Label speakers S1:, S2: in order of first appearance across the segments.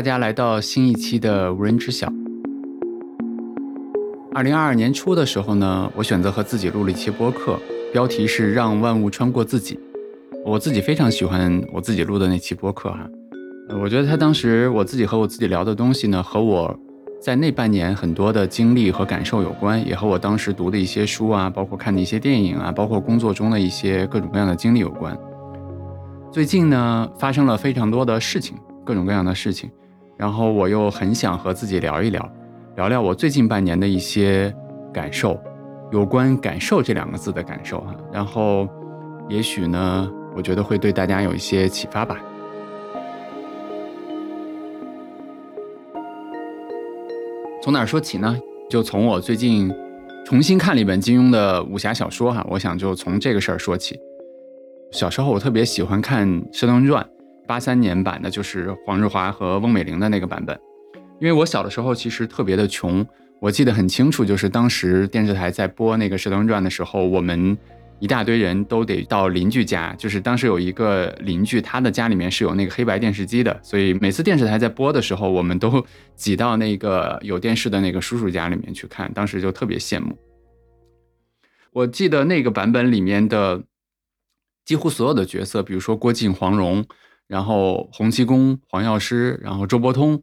S1: 大家来到新一期的无人知晓。二零二二年初的时候呢，我选择和自己录了一期播客，标题是“让万物穿过自己”。我自己非常喜欢我自己录的那期播客哈，我觉得他当时我自己和我自己聊的东西呢，和我在那半年很多的经历和感受有关，也和我当时读的一些书啊，包括看的一些电影啊，包括工作中的一些各种各样的经历有关。最近呢，发生了非常多的事情，各种各样的事情，然后我又很想和自己聊一聊，聊聊我最近半年的一些感受，有关“感受”这两个字的感受哈，然后也许呢。我觉得会对大家有一些启发吧。从哪儿说起呢？就从我最近重新看了一本金庸的武侠小说哈，我想就从这个事儿说起。小时候我特别喜欢看《射雕传》，八三年版的，就是黄日华和翁美玲的那个版本。因为我小的时候其实特别的穷，我记得很清楚，就是当时电视台在播那个《射雕传》的时候，我们。一大堆人都得到邻居家，就是当时有一个邻居，他的家里面是有那个黑白电视机的，所以每次电视台在播的时候，我们都挤到那个有电视的那个叔叔家里面去看，当时就特别羡慕。我记得那个版本里面的几乎所有的角色，比如说郭靖、黄蓉，然后洪七公、黄药师，然后周伯通，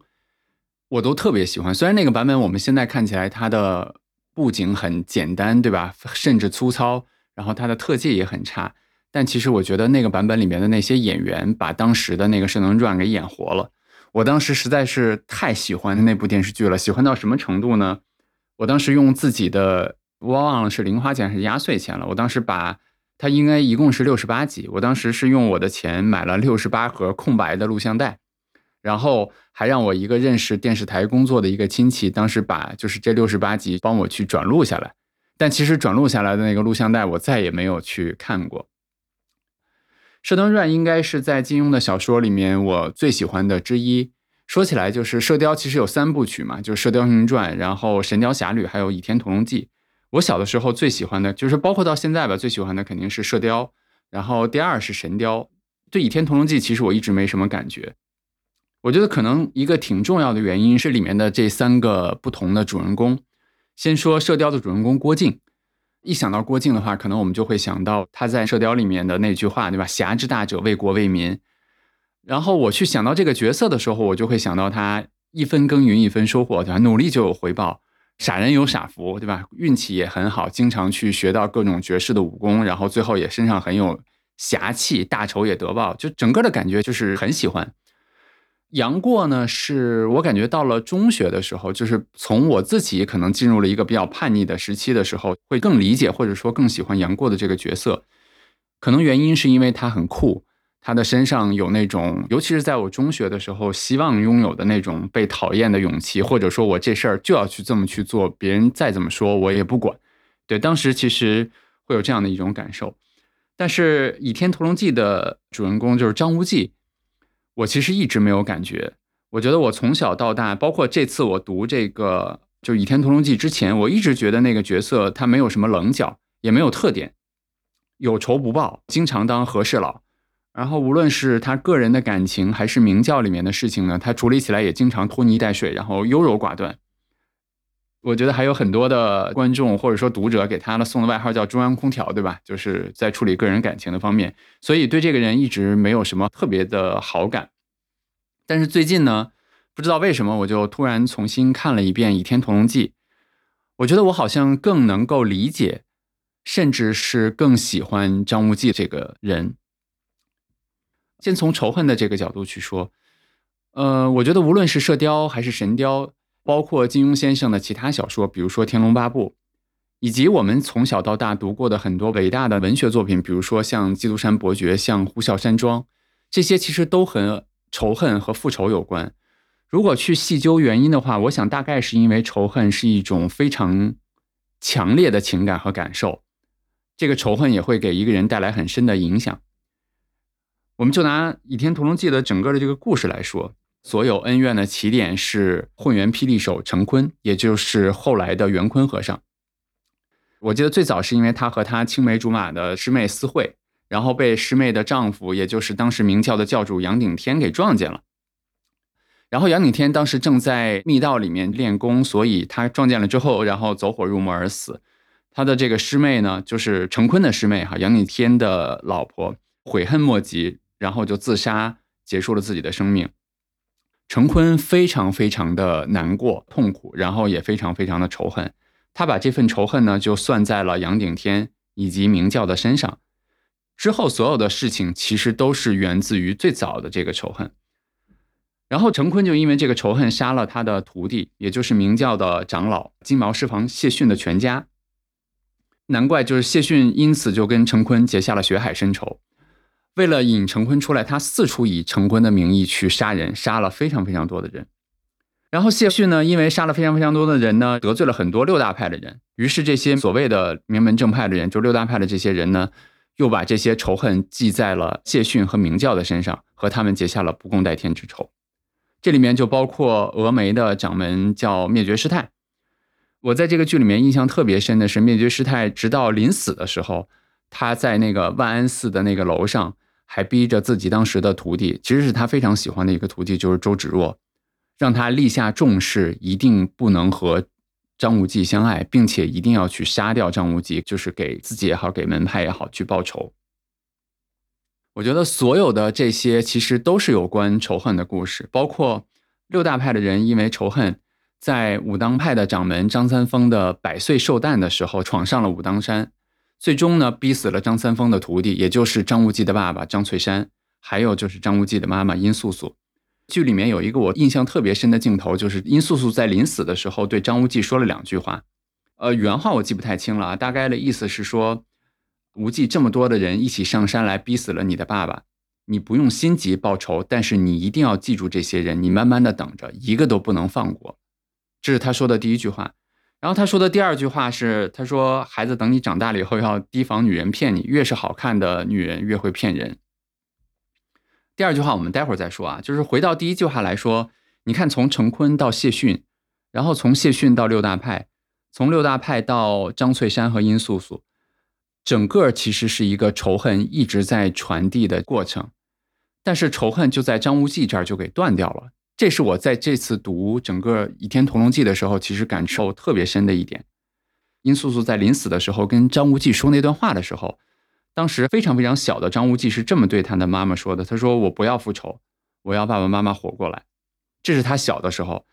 S1: 我都特别喜欢。虽然那个版本我们现在看起来它的布景很简单，对吧？甚至粗糙。然后它的特技也很差，但其实我觉得那个版本里面的那些演员把当时的那个《射雕传》给演活了。我当时实在是太喜欢那部电视剧了，喜欢到什么程度呢？我当时用自己的，我忘了是零花钱还是压岁钱了。我当时把它应该一共是六十八集，我当时是用我的钱买了六十八盒空白的录像带，然后还让我一个认识电视台工作的一个亲戚，当时把就是这六十八集帮我去转录下来。但其实转录下来的那个录像带，我再也没有去看过。《射雕传》应该是在金庸的小说里面我最喜欢的之一。说起来，就是《射雕》其实有三部曲嘛，就是《射雕英雄传》，然后《神雕侠侣》，还有《倚天屠龙记》。我小的时候最喜欢的就是，包括到现在吧，最喜欢的肯定是《射雕》，然后第二是《神雕》。对《倚天屠龙记》，其实我一直没什么感觉。我觉得可能一个挺重要的原因是里面的这三个不同的主人公。先说《射雕》的主人公郭靖，一想到郭靖的话，可能我们就会想到他在《射雕》里面的那句话，对吧？“侠之大者，为国为民。”然后我去想到这个角色的时候，我就会想到他一分耕耘一分收获，对吧？努力就有回报，傻人有傻福，对吧？运气也很好，经常去学到各种绝世的武功，然后最后也身上很有侠气，大仇也得报，就整个的感觉就是很喜欢。杨过呢，是我感觉到了中学的时候，就是从我自己可能进入了一个比较叛逆的时期的时候，会更理解或者说更喜欢杨过的这个角色。可能原因是因为他很酷，他的身上有那种，尤其是在我中学的时候，希望拥有的那种被讨厌的勇气，或者说我这事儿就要去这么去做，别人再怎么说我也不管。对，当时其实会有这样的一种感受。但是《倚天屠龙记》的主人公就是张无忌。我其实一直没有感觉，我觉得我从小到大，包括这次我读这个就《倚天屠龙记》之前，我一直觉得那个角色他没有什么棱角，也没有特点，有仇不报，经常当和事佬。然后无论是他个人的感情，还是明教里面的事情呢，他处理起来也经常拖泥带水，然后优柔寡断。我觉得还有很多的观众或者说读者给他的送的外号叫“中央空调”，对吧？就是在处理个人感情的方面，所以对这个人一直没有什么特别的好感。但是最近呢，不知道为什么，我就突然重新看了一遍《倚天屠龙记》，我觉得我好像更能够理解，甚至是更喜欢张无忌这个人。先从仇恨的这个角度去说，呃，我觉得无论是《射雕》还是《神雕》。包括金庸先生的其他小说，比如说《天龙八部》，以及我们从小到大读过的很多伟大的文学作品，比如说像《基督山伯爵》、像《呼啸山庄》，这些其实都和仇恨和复仇有关。如果去细究原因的话，我想大概是因为仇恨是一种非常强烈的情感和感受，这个仇恨也会给一个人带来很深的影响。我们就拿《倚天屠龙记》的整个的这个故事来说。所有恩怨的起点是混元霹雳手成坤，也就是后来的元坤和尚。我记得最早是因为他和他青梅竹马的师妹私会，然后被师妹的丈夫，也就是当时明教的教主杨顶天给撞见了。然后杨顶天当时正在密道里面练功，所以他撞见了之后，然后走火入魔而死。他的这个师妹呢，就是陈坤的师妹哈，杨顶天的老婆，悔恨莫及，然后就自杀，结束了自己的生命。陈坤非常非常的难过、痛苦，然后也非常非常的仇恨。他把这份仇恨呢，就算在了杨顶天以及明教的身上。之后所有的事情其实都是源自于最早的这个仇恨。然后陈坤就因为这个仇恨杀了他的徒弟，也就是明教的长老金毛狮王谢逊的全家。难怪，就是谢逊因此就跟陈坤结下了血海深仇。为了引陈坤出来，他四处以陈坤的名义去杀人，杀了非常非常多的人。然后谢逊呢，因为杀了非常非常多的人呢，得罪了很多六大派的人。于是这些所谓的名门正派的人，就六大派的这些人呢，又把这些仇恨记在了谢逊和明教的身上，和他们结下了不共戴天之仇。这里面就包括峨眉的掌门叫灭绝师太。我在这个剧里面印象特别深的是，灭绝师太直到临死的时候，他在那个万安寺的那个楼上，还逼着自己当时的徒弟，其实是他非常喜欢的一个徒弟，就是周芷若，让他立下重誓，一定不能和张无忌相爱，并且一定要去杀掉张无忌，就是给自己也好，给门派也好去报仇。我觉得所有的这些其实都是有关仇恨的故事，包括六大派的人因为仇恨。在武当派的掌门张三丰的百岁寿诞的时候，闯上了武当山，最终呢逼死了张三丰的徒弟，也就是张无忌的爸爸张翠山，还有就是张无忌的妈妈殷素素。剧里面有一个我印象特别深的镜头，就是殷素素在临死的时候对张无忌说了两句话，呃，原话我记不太清了啊，大概的意思是说，无忌这么多的人一起上山来逼死了你的爸爸，你不用心急报仇，但是你一定要记住这些人，你慢慢的等着，一个都不能放过。这是他说的第一句话，然后他说的第二句话是：“他说孩子，等你长大了以后要提防女人骗你，越是好看的女人越会骗人。”第二句话我们待会儿再说啊。就是回到第一句话来说，你看从陈坤到谢逊，然后从谢逊到六大派，从六大派到张翠山和殷素素，整个其实是一个仇恨一直在传递的过程，但是仇恨就在张无忌这儿就给断掉了。这是我在这次读整个《倚天屠龙记》的时候，其实感受特别深的一点。殷素素在临死的时候跟张无忌说那段话的时候，当时非常非常小的张无忌是这么对他的妈妈说的：“他说我不要复仇，我要爸爸妈妈活过来。”这是他小的时候，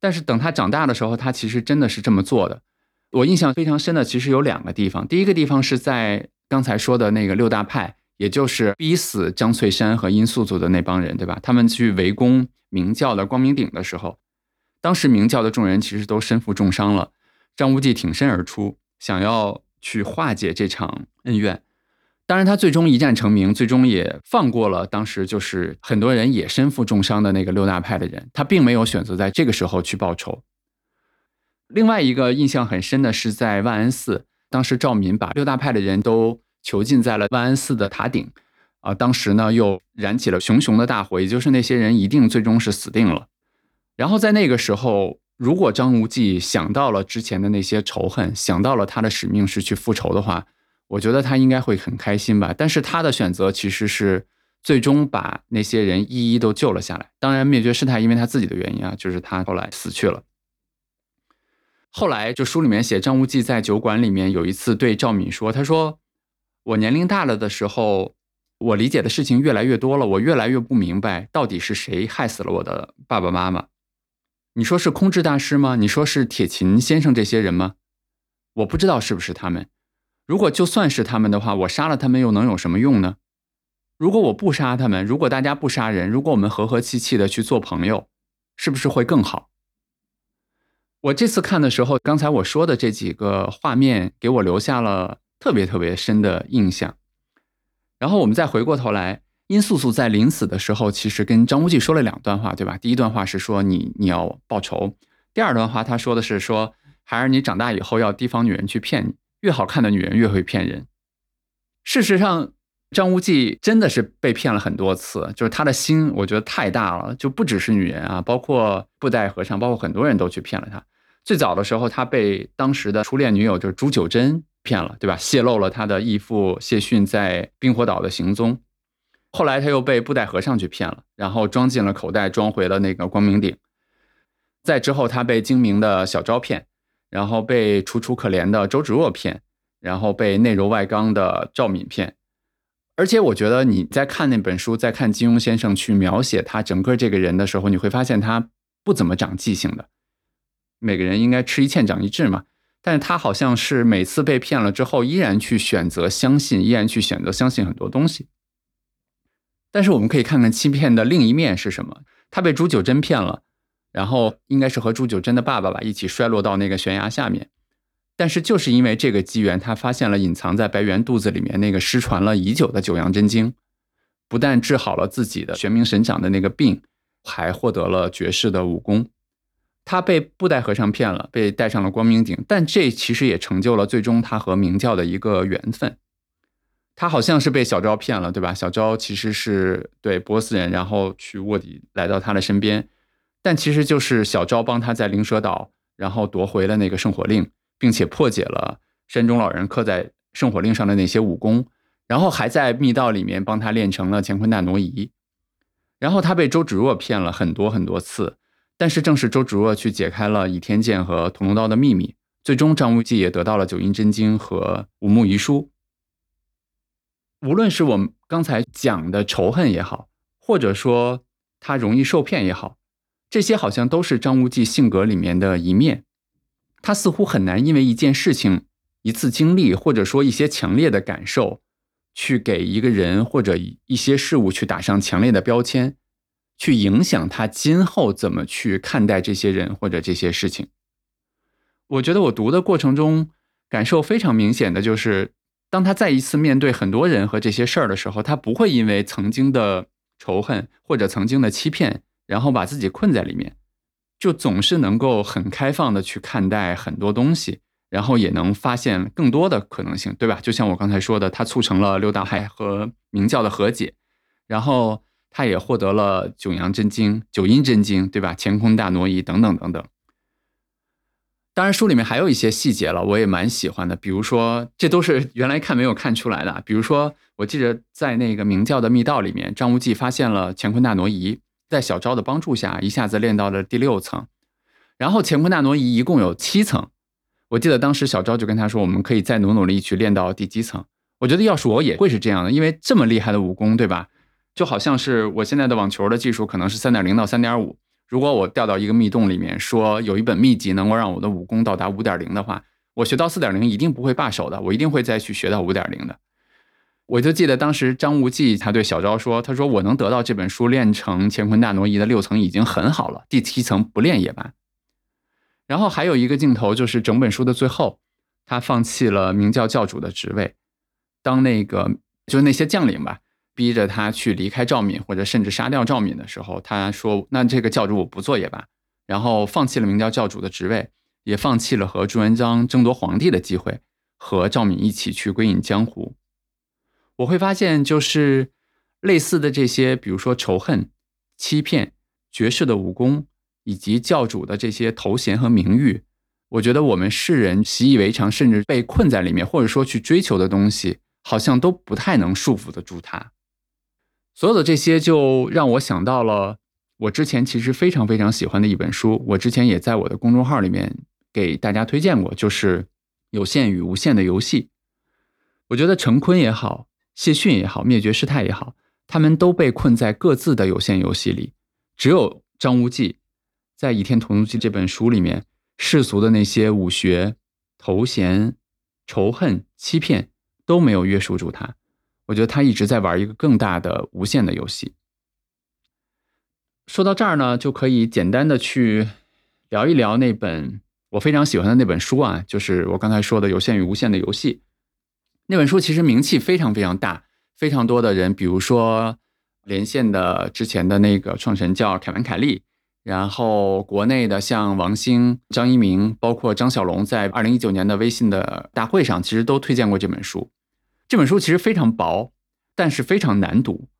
S1: 但是等他长大的时候，他其实真的是这么做的。我印象非常深的其实有两个地方，第一个地方是在刚才说的那个六大派，也就是逼死张翠山和殷素素的那帮人，对吧？他们去围攻。明教的光明顶的时候，当时明教的众人其实都身负重伤了。张无忌挺身而出，想要去化解这场恩怨。当然，他最终一战成名，最终也放过了当时就是很多人也身负重伤的那个六大派的人。他并没有选择在这个时候去报仇。另外一个印象很深的是在万安寺，当时赵敏把六大派的人都囚禁在了万安寺的塔顶。啊，当时呢又燃起了熊熊的大火，也就是那些人一定最终是死定了。然后在那个时候，如果张无忌想到了之前的那些仇恨，想到了他的使命是去复仇的话，我觉得他应该会很开心吧。但是他的选择其实是最终把那些人一一都救了下来。当然，灭绝师太因为他自己的原因啊，就是他后来死去了。后来就书里面写，张无忌在酒馆里面有一次对赵敏说：“他说我年龄大了的时候。”我理解的事情越来越多了，我越来越不明白到底是谁害死了我的爸爸妈妈。你说是空智大师吗？你说是铁琴先生这些人吗？我不知道是不是他们。如果就算是他们的话，我杀了他们又能有什么用呢？如果我不杀他们，如果大家不杀人，如果我们和和气气的去做朋友，是不是会更好？我这次看的时候，刚才我说的这几个画面给我留下了特别特别深的印象。然后我们再回过头来，殷素素在临死的时候，其实跟张无忌说了两段话，对吧？第一段话是说你你要报仇，第二段话他说的是说，孩儿你长大以后要提防女人去骗你，越好看的女人越会骗人。事实上，张无忌真的是被骗了很多次，就是他的心我觉得太大了，就不只是女人啊，包括布袋和尚，包括很多人都去骗了他。最早的时候，他被当时的初恋女友就是朱九真。骗了，对吧？泄露了他的义父谢逊在冰火岛的行踪，后来他又被布袋和尚去骗了，然后装进了口袋，装回了那个光明顶。再之后，他被精明的小昭骗，然后被楚楚可怜的周芷若骗，然后被内柔外刚的赵敏骗。而且，我觉得你在看那本书，在看金庸先生去描写他整个这个人的时候，你会发现他不怎么长记性的。每个人应该吃一堑长一智嘛，但是他好像是每次被骗了之后，依然去选择相信，依然去选择相信很多东西。但是我们可以看看欺骗的另一面是什么？他被朱九真骗了。然后应该是和朱九真的爸爸吧一起摔落到那个悬崖下面，但是就是因为这个机缘，他发现了隐藏在白猿肚子里面那个失传了已久的九阳真经，不但治好了自己的玄冥神掌的那个病，还获得了绝世的武功。他被布袋和尚骗了，被带上了光明顶，但这其实也成就了最终他和明教的一个缘分。他好像是被小昭骗了，对吧？小昭其实是对波斯人，然后去卧底来到他的身边。但其实就是小昭帮他在灵蛇岛，然后夺回了那个圣火令，并且破解了山中老人刻在圣火令上的那些武功，然后还在密道里面帮他练成了乾坤大挪移。然后他被周芷若骗了很多很多次，但是正是周芷若去解开了倚天剑和屠龙刀的秘密，最终张无忌也得到了九阴真经和五木遗书。无论是我们刚才讲的仇恨也好，或者说他容易受骗也好。这些好像都是张无忌性格里面的一面，他似乎很难因为一件事情、一次经历，或者说一些强烈的感受，去给一个人或者一些事物去打上强烈的标签，去影响他今后怎么去看待这些人或者这些事情。我觉得我读的过程中感受非常明显的就是，当他再一次面对很多人和这些事儿的时候，他不会因为曾经的仇恨或者曾经的欺骗。然后把自己困在里面，就总是能够很开放的去看待很多东西，然后也能发现更多的可能性，对吧？就像我刚才说的，他促成了六大派和明教的和解，然后他也获得了九阳真经、九阴真经，对吧？乾坤大挪移等等等等。当然，书里面还有一些细节了，我也蛮喜欢的。比如说，这都是原来看没有看出来的。比如说，我记得在那个明教的密道里面，张无忌发现了乾坤大挪移。在小昭的帮助下，一下子练到了第六层。然后乾坤大挪移一共有七层，我记得当时小昭就跟他说：“我们可以再努努力去练到第几层。”我觉得要是我也会是这样的，因为这么厉害的武功，对吧？就好像是我现在的网球的技术可能是三点零到三点五，如果我掉到一个密洞里面，说有一本秘籍能够让我的武功到达五点零的话，我学到四点零一定不会罢手的，我一定会再去学到五点零的。我就记得当时张无忌他对小昭说：“他说我能得到这本书练成乾坤大挪移的六层已经很好了，第七层不练也罢。”然后还有一个镜头就是整本书的最后，他放弃了明教教主的职位，当那个就是那些将领吧逼着他去离开赵敏或者甚至杀掉赵敏的时候，他说：“那这个教主我不做也罢。”然后放弃了明教教主的职位，也放弃了和朱元璋争夺皇帝的机会，和赵敏一起去归隐江湖。我会发现，就是类似的这些，比如说仇恨、欺骗、绝世的武功，以及教主的这些头衔和名誉，我觉得我们世人习以为常，甚至被困在里面，或者说去追求的东西，好像都不太能束缚得住他。所有的这些，就让我想到了我之前其实非常非常喜欢的一本书，我之前也在我的公众号里面给大家推荐过，就是《有限与无限的游戏》。我觉得陈坤也好。谢逊也好，灭绝师太也好，他们都被困在各自的有限游戏里。只有张无忌，在《倚天屠龙记》这本书里面，世俗的那些武学、头衔、仇恨、欺骗都没有约束住他。我觉得他一直在玩一个更大的无限的游戏。说到这儿呢，就可以简单的去聊一聊那本我非常喜欢的那本书啊，就是我刚才说的《有限与无限的游戏》。那本书其实名气非常非常大，非常多的人，比如说连线的之前的那个创始人叫凯文·凯利，然后国内的像王兴、张一鸣，包括张小龙，在二零一九年的微信的大会上，其实都推荐过这本书。这本书其实非常薄，但是非常难读，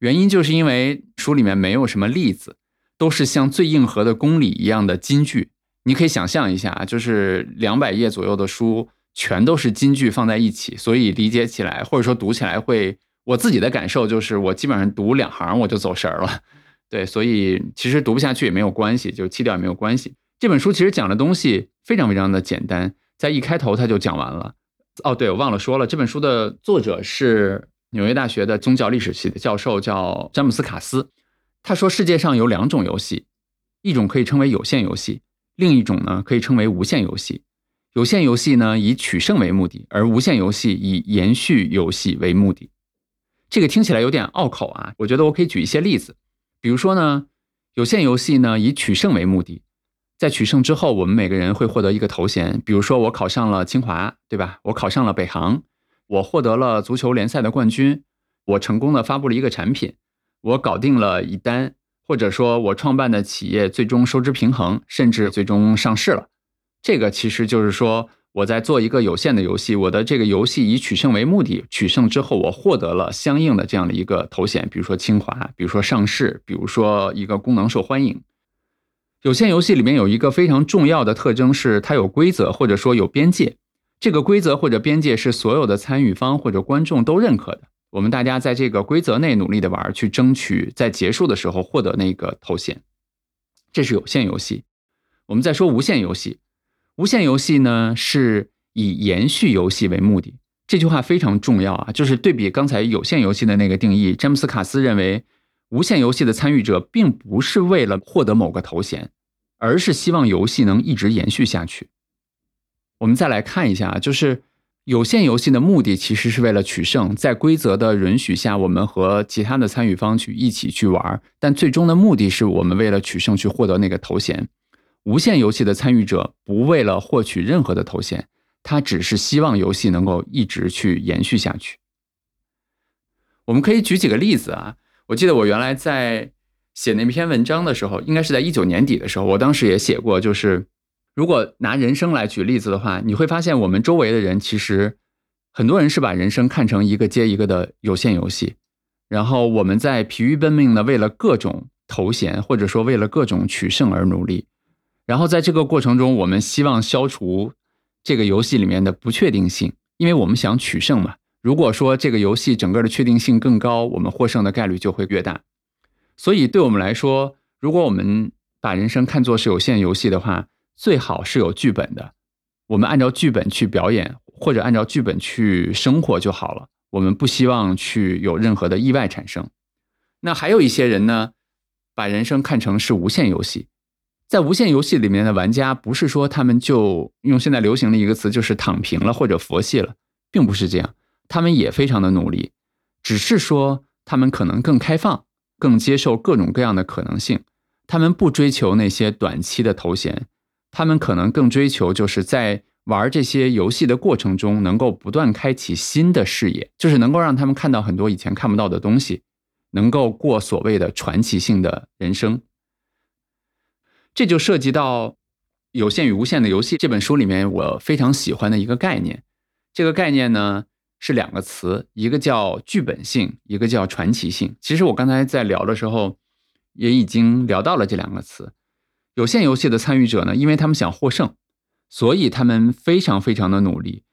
S1: 原因就是因为书里面没有什么例子，都是像最硬核的公理一样的金句。你可以想象一下，就是两百页左右的书。全都是金句放在一起，所以理解起来或者说读起来会，我自己的感受就是，我基本上读两行我就走神儿了。对，所以其实读不下去也没有关系，就弃掉也没有关系。这本书其实讲的东西非常非常的简单，在一开头他就讲完了。哦，对，我忘了说了，这本书的作者是纽约大学的宗教历史系的教授，叫詹姆斯卡斯。他说世界上有两种游戏，一种可以称为有限游戏，另一种呢可以称为无限游戏。有限游戏呢以取胜为目的，而无限游戏以延续游戏为目的。这个听起来有点拗口啊，我觉得我可以举一些例子。比如说呢，有限游戏呢以取胜为目的，在取胜之后，我们每个人会获得一个头衔。比如说我考上了清华，对吧？我考上了北航，我获得了足球联赛的冠军，我成功的发布了一个产品，我搞定了一单，或者说我创办的企业最终收支平衡，甚至最终上市了。这个其实就是说。我在做一个有限的游戏，我的这个游戏以取胜为目的，取胜之后我获得了相应的这样的一个头衔，比如说清华，比如说上市，比如说一个功能受欢迎。有限游戏里面有一个非常重要的特征是它有规则或者说有边界，这个规则或者边界是所有的参与方或者观众都认可的。我们大家在这个规则内努力的玩，去争取在结束的时候获得那个头衔，这是有限游戏。我们再说无限游戏。无限游戏呢，是以延续游戏为目的。这句话非常重要啊，就是对比刚才有限游戏的那个定义，詹姆斯卡斯认为，无限游戏的参与者并不是为了获得某个头衔，而是希望游戏能一直延续下去。我们再来看一下，就是有限游戏的目的其实是为了取胜，在规则的允许下，我们和其他的参与方去一起去玩，但最终的目的是我们为了取胜去获得那个头衔。无限游戏的参与者不为了获取任何的头衔，他只是希望游戏能够一直去延续下去。我们可以举几个例子啊，我记得我原来在写那篇文章的时候，应该是在一九年底的时候，我当时也写过，就是如果拿人生来举例子的话，你会发现我们周围的人其实很多人是把人生看成一个接一个的有限游戏，然后我们在疲于奔命的为了各种头衔或者说为了各种取胜而努力。然后在这个过程中，我们希望消除这个游戏里面的不确定性，因为我们想取胜嘛。如果说这个游戏整个的确定性更高，我们获胜的概率就会越大。所以对我们来说，如果我们把人生看作是有限游戏的话，最好是有剧本的，我们按照剧本去表演，或者按照剧本去生活就好了。我们不希望去有任何的意外产生。那还有一些人呢，把人生看成是无限游戏。在无限游戏里面的玩家，不是说他们就用现在流行的一个词，就是躺平了或者佛系了，并不是这样，他们也非常的努力，只是说他们可能更开放，更接受各种各样的可能性，他们不追求那些短期的头衔，他们可能更追求就是在玩这些游戏的过程中，能够不断开启新的视野，就是能够让他们看到很多以前看不到的东西，能够过所谓的传奇性的人生。这就涉及到《有限与无限的游戏》这本书里面我非常喜欢的一个概念。这个概念呢是两个词，一个叫剧本性，一个叫传奇性。其实我刚才在聊的时候也已经聊到了这两个词。有限游戏的参与者呢，因为他们想获胜，所以他们非常非常的努力。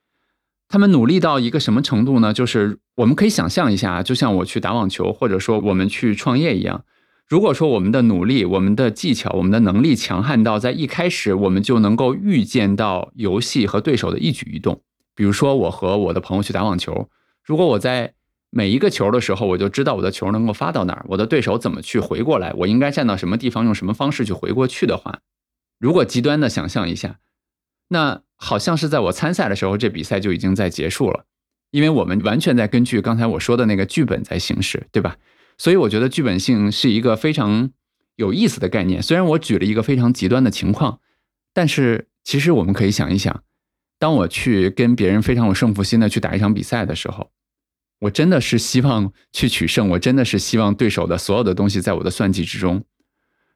S1: 他们努力到一个什么程度呢？就是我们可以想象一下，就像我去打网球，或者说我们去创业一样。如果说我们的努力、我们的技巧、我们的能力强悍到在一开始我们就能够预见到游戏和对手的一举一动，比如说我和我的朋友去打网球，如果我在每一个球的时候我就知道我的球能够发到哪儿，我的对手怎么去回过来，我应该站到什么地方，用什么方式去回过去的话，如果极端的想象一下，那好像是在我参赛的时候，这比赛就已经在结束了，因为我们完全在根据刚才我说的那个剧本在行事，对吧？所以我觉得剧本性是一个非常有意思的概念。虽然我举了一个非常极端的情况，但是其实我们可以想一想，当我去跟别人非常有胜负心的去打一场比赛的时候，我真的是希望去取胜，我真的是希望对手的所有的东西在我的算计之中。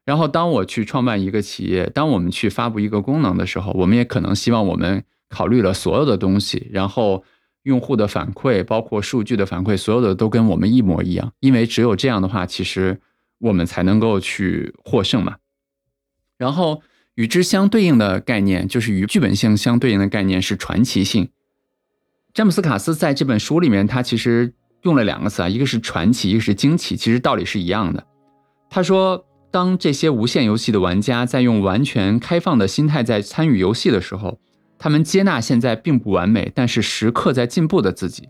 S1: 然后当我去创办一个企业，当我们去发布一个功能的时候，我们也可能希望我们考虑了所有的东西，然后。用户的反馈，包括数据的反馈，所有的都跟我们一模一样，因为只有这样的话，其实我们才能够去获胜嘛。然后与之相对应的概念，就是与剧本性相对应的概念是传奇性。詹姆斯卡斯在这本书里面，他其实用了两个词啊，一个是传奇，一个是惊奇，其实道理是一样的。他说，当这些无限游戏的玩家在用完全开放的心态在参与游戏的时候，他们接纳现在并不完美，但是时刻在进步的自己，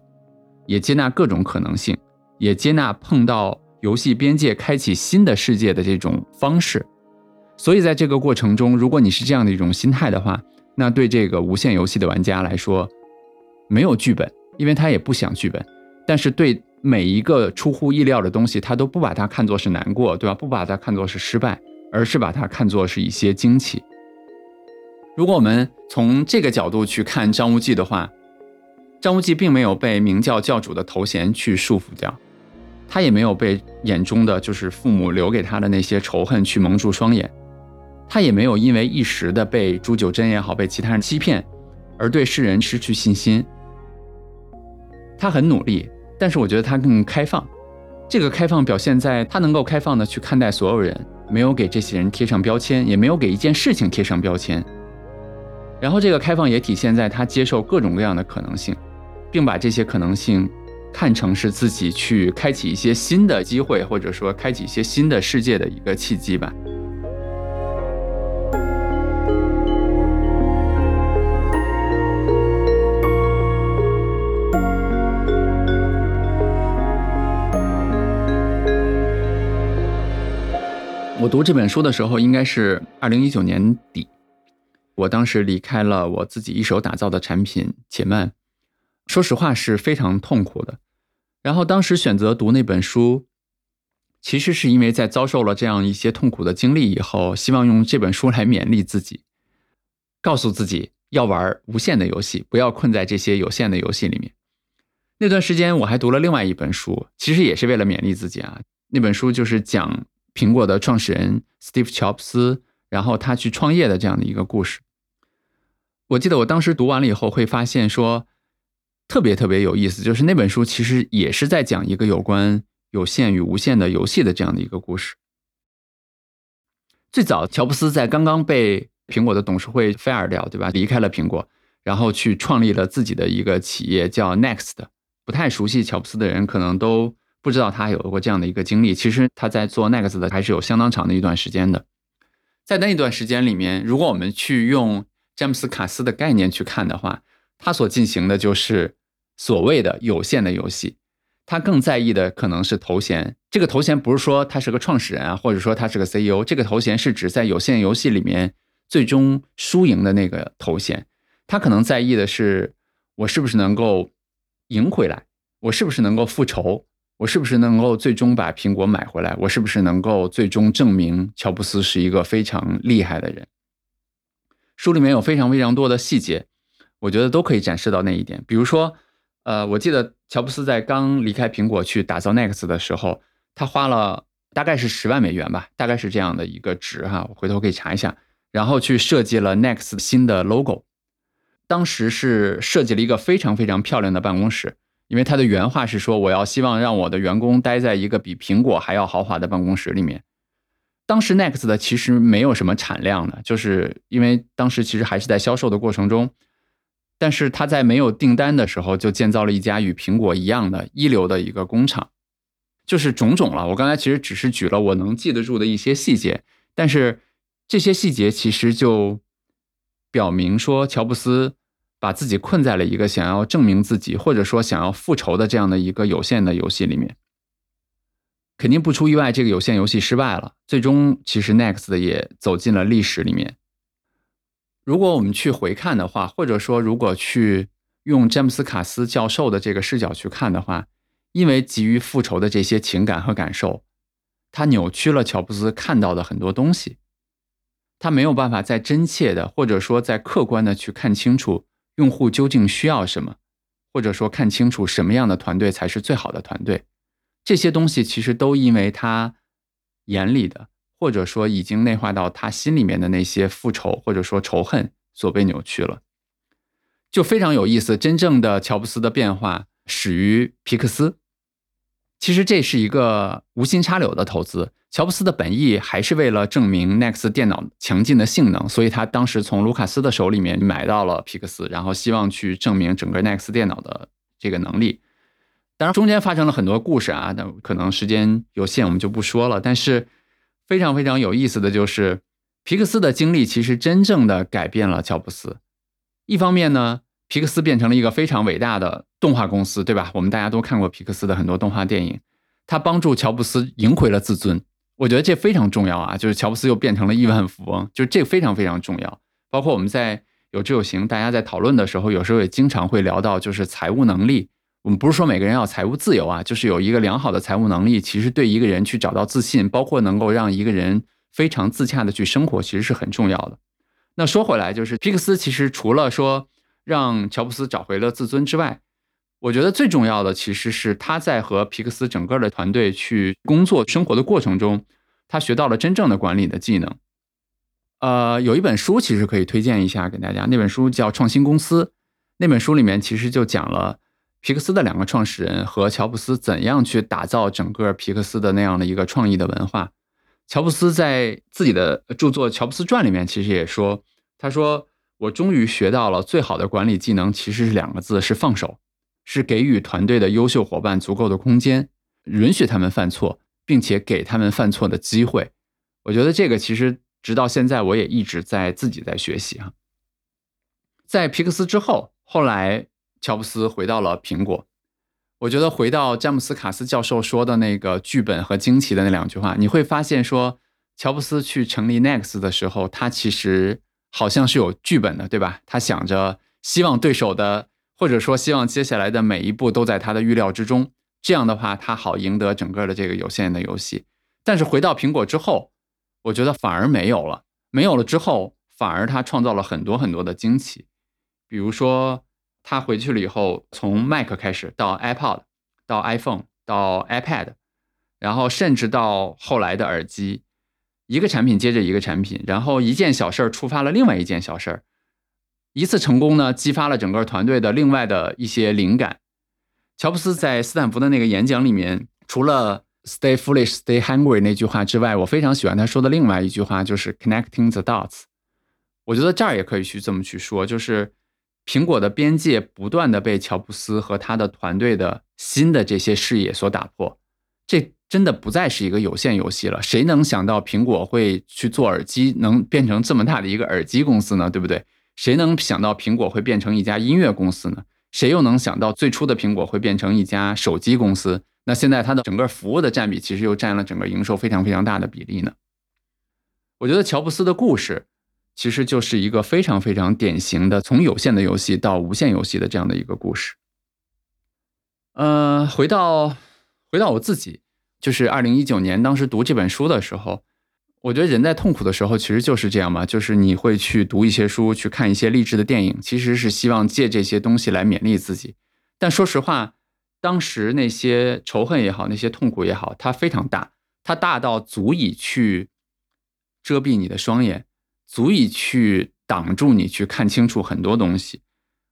S1: 也接纳各种可能性，也接纳碰到游戏边界开启新的世界的这种方式。所以在这个过程中，如果你是这样的一种心态的话，那对这个无限游戏的玩家来说，没有剧本，因为他也不想剧本。但是对每一个出乎意料的东西，他都不把它看作是难过，对吧？不把它看作是失败，而是把它看作是一些惊奇。如果我们从这个角度去看张无忌的话，张无忌并没有被明教教主的头衔去束缚掉，他也没有被眼中的就是父母留给他的那些仇恨去蒙住双眼，他也没有因为一时的被朱九真也好，被其他人欺骗，而对世人失去信心。他很努力，但是我觉得他更开放。这个开放表现在他能够开放的去看待所有人，没有给这些人贴上标签，也没有给一件事情贴上标签。然后，这个开放也体现在他接受各种各样的可能性，并把这些可能性看成是自己去开启一些新的机会，或者说开启一些新的世界的一个契机吧。我读这本书的时候，应该是二零一九年底。我当时离开了我自己一手打造的产品且慢，说实话是非常痛苦的。然后当时选择读那本书，其实是因为在遭受了这样一些痛苦的经历以后，希望用这本书来勉励自己，告诉自己要玩无限的游戏，不要困在这些有限的游戏里面。那段时间我还读了另外一本书，其实也是为了勉励自己啊。那本书就是讲苹果的创始人 Steve 乔布斯。然后他去创业的这样的一个故事，我记得我当时读完了以后会发现说，特别特别有意思，就是那本书其实也是在讲一个有关有限与无限的游戏的这样的一个故事。最早，乔布斯在刚刚被苹果的董事会 fire 掉，对吧？离开了苹果，然后去创立了自己的一个企业叫 Next。不太熟悉乔布斯的人可能都不知道他有过这样的一个经历。其实他在做 Next 的还是有相当长的一段时间的。在那一段时间里面，如果我们去用詹姆斯·卡斯的概念去看的话，他所进行的就是所谓的有限的游戏。他更在意的可能是头衔。这个头衔不是说他是个创始人啊，或者说他是个 CEO。这个头衔是指在有限游戏里面最终输赢的那个头衔。他可能在意的是我是不是能够赢回来，我是不是能够复仇。我是不是能够最终把苹果买回来？我是不是能够最终证明乔布斯是一个非常厉害的人？书里面有非常非常多的细节，我觉得都可以展示到那一点。比如说，呃，我记得乔布斯在刚离开苹果去打造 Next 的时候，他花了大概是十万美元吧，大概是这样的一个值哈，我回头可以查一下。然后去设计了 Next 新的 logo，当时是设计了一个非常非常漂亮的办公室。因为他的原话是说：“我要希望让我的员工待在一个比苹果还要豪华的办公室里面。”当时 Next 的其实没有什么产量的，就是因为当时其实还是在销售的过程中。但是他在没有订单的时候，就建造了一家与苹果一样的一流的一个工厂，就是种种了。我刚才其实只是举了我能记得住的一些细节，但是这些细节其实就表明说，乔布斯。把自己困在了一个想要证明自己，或者说想要复仇的这样的一个有限的游戏里面，肯定不出意外，这个有限游戏失败了。最终，其实 Next 也走进了历史里面。如果我们去回看的话，或者说如果去用詹姆斯·卡斯教授的这个视角去看的话，因为急于复仇的这些情感和感受，他扭曲了乔布斯看到的很多东西，他没有办法再真切的，或者说再客观的去看清楚。用户究竟需要什么，或者说看清楚什么样的团队才是最好的团队，这些东西其实都因为他眼里的，或者说已经内化到他心里面的那些复仇或者说仇恨所被扭曲了，就非常有意思。真正的乔布斯的变化始于皮克斯，其实这是一个无心插柳的投资。乔布斯的本意还是为了证明 Next 电脑强劲的性能，所以他当时从卢卡斯的手里面买到了皮克斯，然后希望去证明整个 Next 电脑的这个能力。当然中间发生了很多故事啊，那可能时间有限，我们就不说了。但是非常非常有意思的就是，皮克斯的经历其实真正的改变了乔布斯。一方面呢，皮克斯变成了一个非常伟大的动画公司，对吧？我们大家都看过皮克斯的很多动画电影，他帮助乔布斯赢回了自尊。我觉得这非常重要啊，就是乔布斯又变成了亿万富翁，就是这非常非常重要。包括我们在有志有行，大家在讨论的时候，有时候也经常会聊到，就是财务能力。我们不是说每个人要财务自由啊，就是有一个良好的财务能力，其实对一个人去找到自信，包括能够让一个人非常自洽的去生活，其实是很重要的。那说回来，就是皮克斯其实除了说让乔布斯找回了自尊之外，我觉得最重要的其实是他在和皮克斯整个的团队去工作生活的过程中，他学到了真正的管理的技能。呃，有一本书其实可以推荐一下给大家，那本书叫《创新公司》，那本书里面其实就讲了。皮克斯的两个创始人和乔布斯怎样去打造整个皮克斯的那样的一个创意的文化？乔布斯在自己的著作《乔布斯传》里面其实也说：“他说我终于学到了最好的管理技能，其实是两个字，是放手，是给予团队的优秀伙伴足够的空间，允许他们犯错，并且给他们犯错的机会。”我觉得这个其实直到现在我也一直在自己在学习哈。在皮克斯之后，后来。乔布斯回到了苹果，我觉得回到詹姆斯卡斯教授说的那个剧本和惊奇的那两句话，你会发现说，乔布斯去成立 Next 的时候，他其实好像是有剧本的，对吧？他想着希望对手的，或者说希望接下来的每一步都在他的预料之中，这样的话他好赢得整个的这个有限的游戏。但是回到苹果之后，我觉得反而没有了，没有了之后，反而他创造了很多很多的惊奇，比如说。他回去了以后，从 Mac 开始到 iPod，到 iPhone，到 iPad，然后甚至到后来的耳机，一个产品接着一个产品，然后一件小事儿触发了另外一件小事儿，一次成功呢，激发了整个团队的另外的一些灵感。乔布斯在斯坦福的那个演讲里面，除了 “Stay foolish, stay hungry” 那句话之外，我非常喜欢他说的另外一句话，就是 “Connecting the dots”。我觉得这儿也可以去这么去说，就是。苹果的边界不断的被乔布斯和他的团队的新的这些视野所打破，这真的不再是一个有限游戏了。谁能想到苹果会去做耳机，能变成这么大的一个耳机公司呢？对不对？谁能想到苹果会变成一家音乐公司呢？谁又能想到最初的苹果会变成一家手机公司？那现在它的整个服务的占比其实又占了整个营收非常非常大的比例呢？我觉得乔布斯的故事。其实就是一个非常非常典型的从有限的游戏到无限游戏的这样的一个故事。呃，回到回到我自己，就是二零一九年当时读这本书的时候，我觉得人在痛苦的时候其实就是这样嘛，就是你会去读一些书，去看一些励志的电影，其实是希望借这些东西来勉励自己。但说实话，当时那些仇恨也好，那些痛苦也好，它非常大，它大到足以去遮蔽你的双眼。足以去挡住你去看清楚很多东西。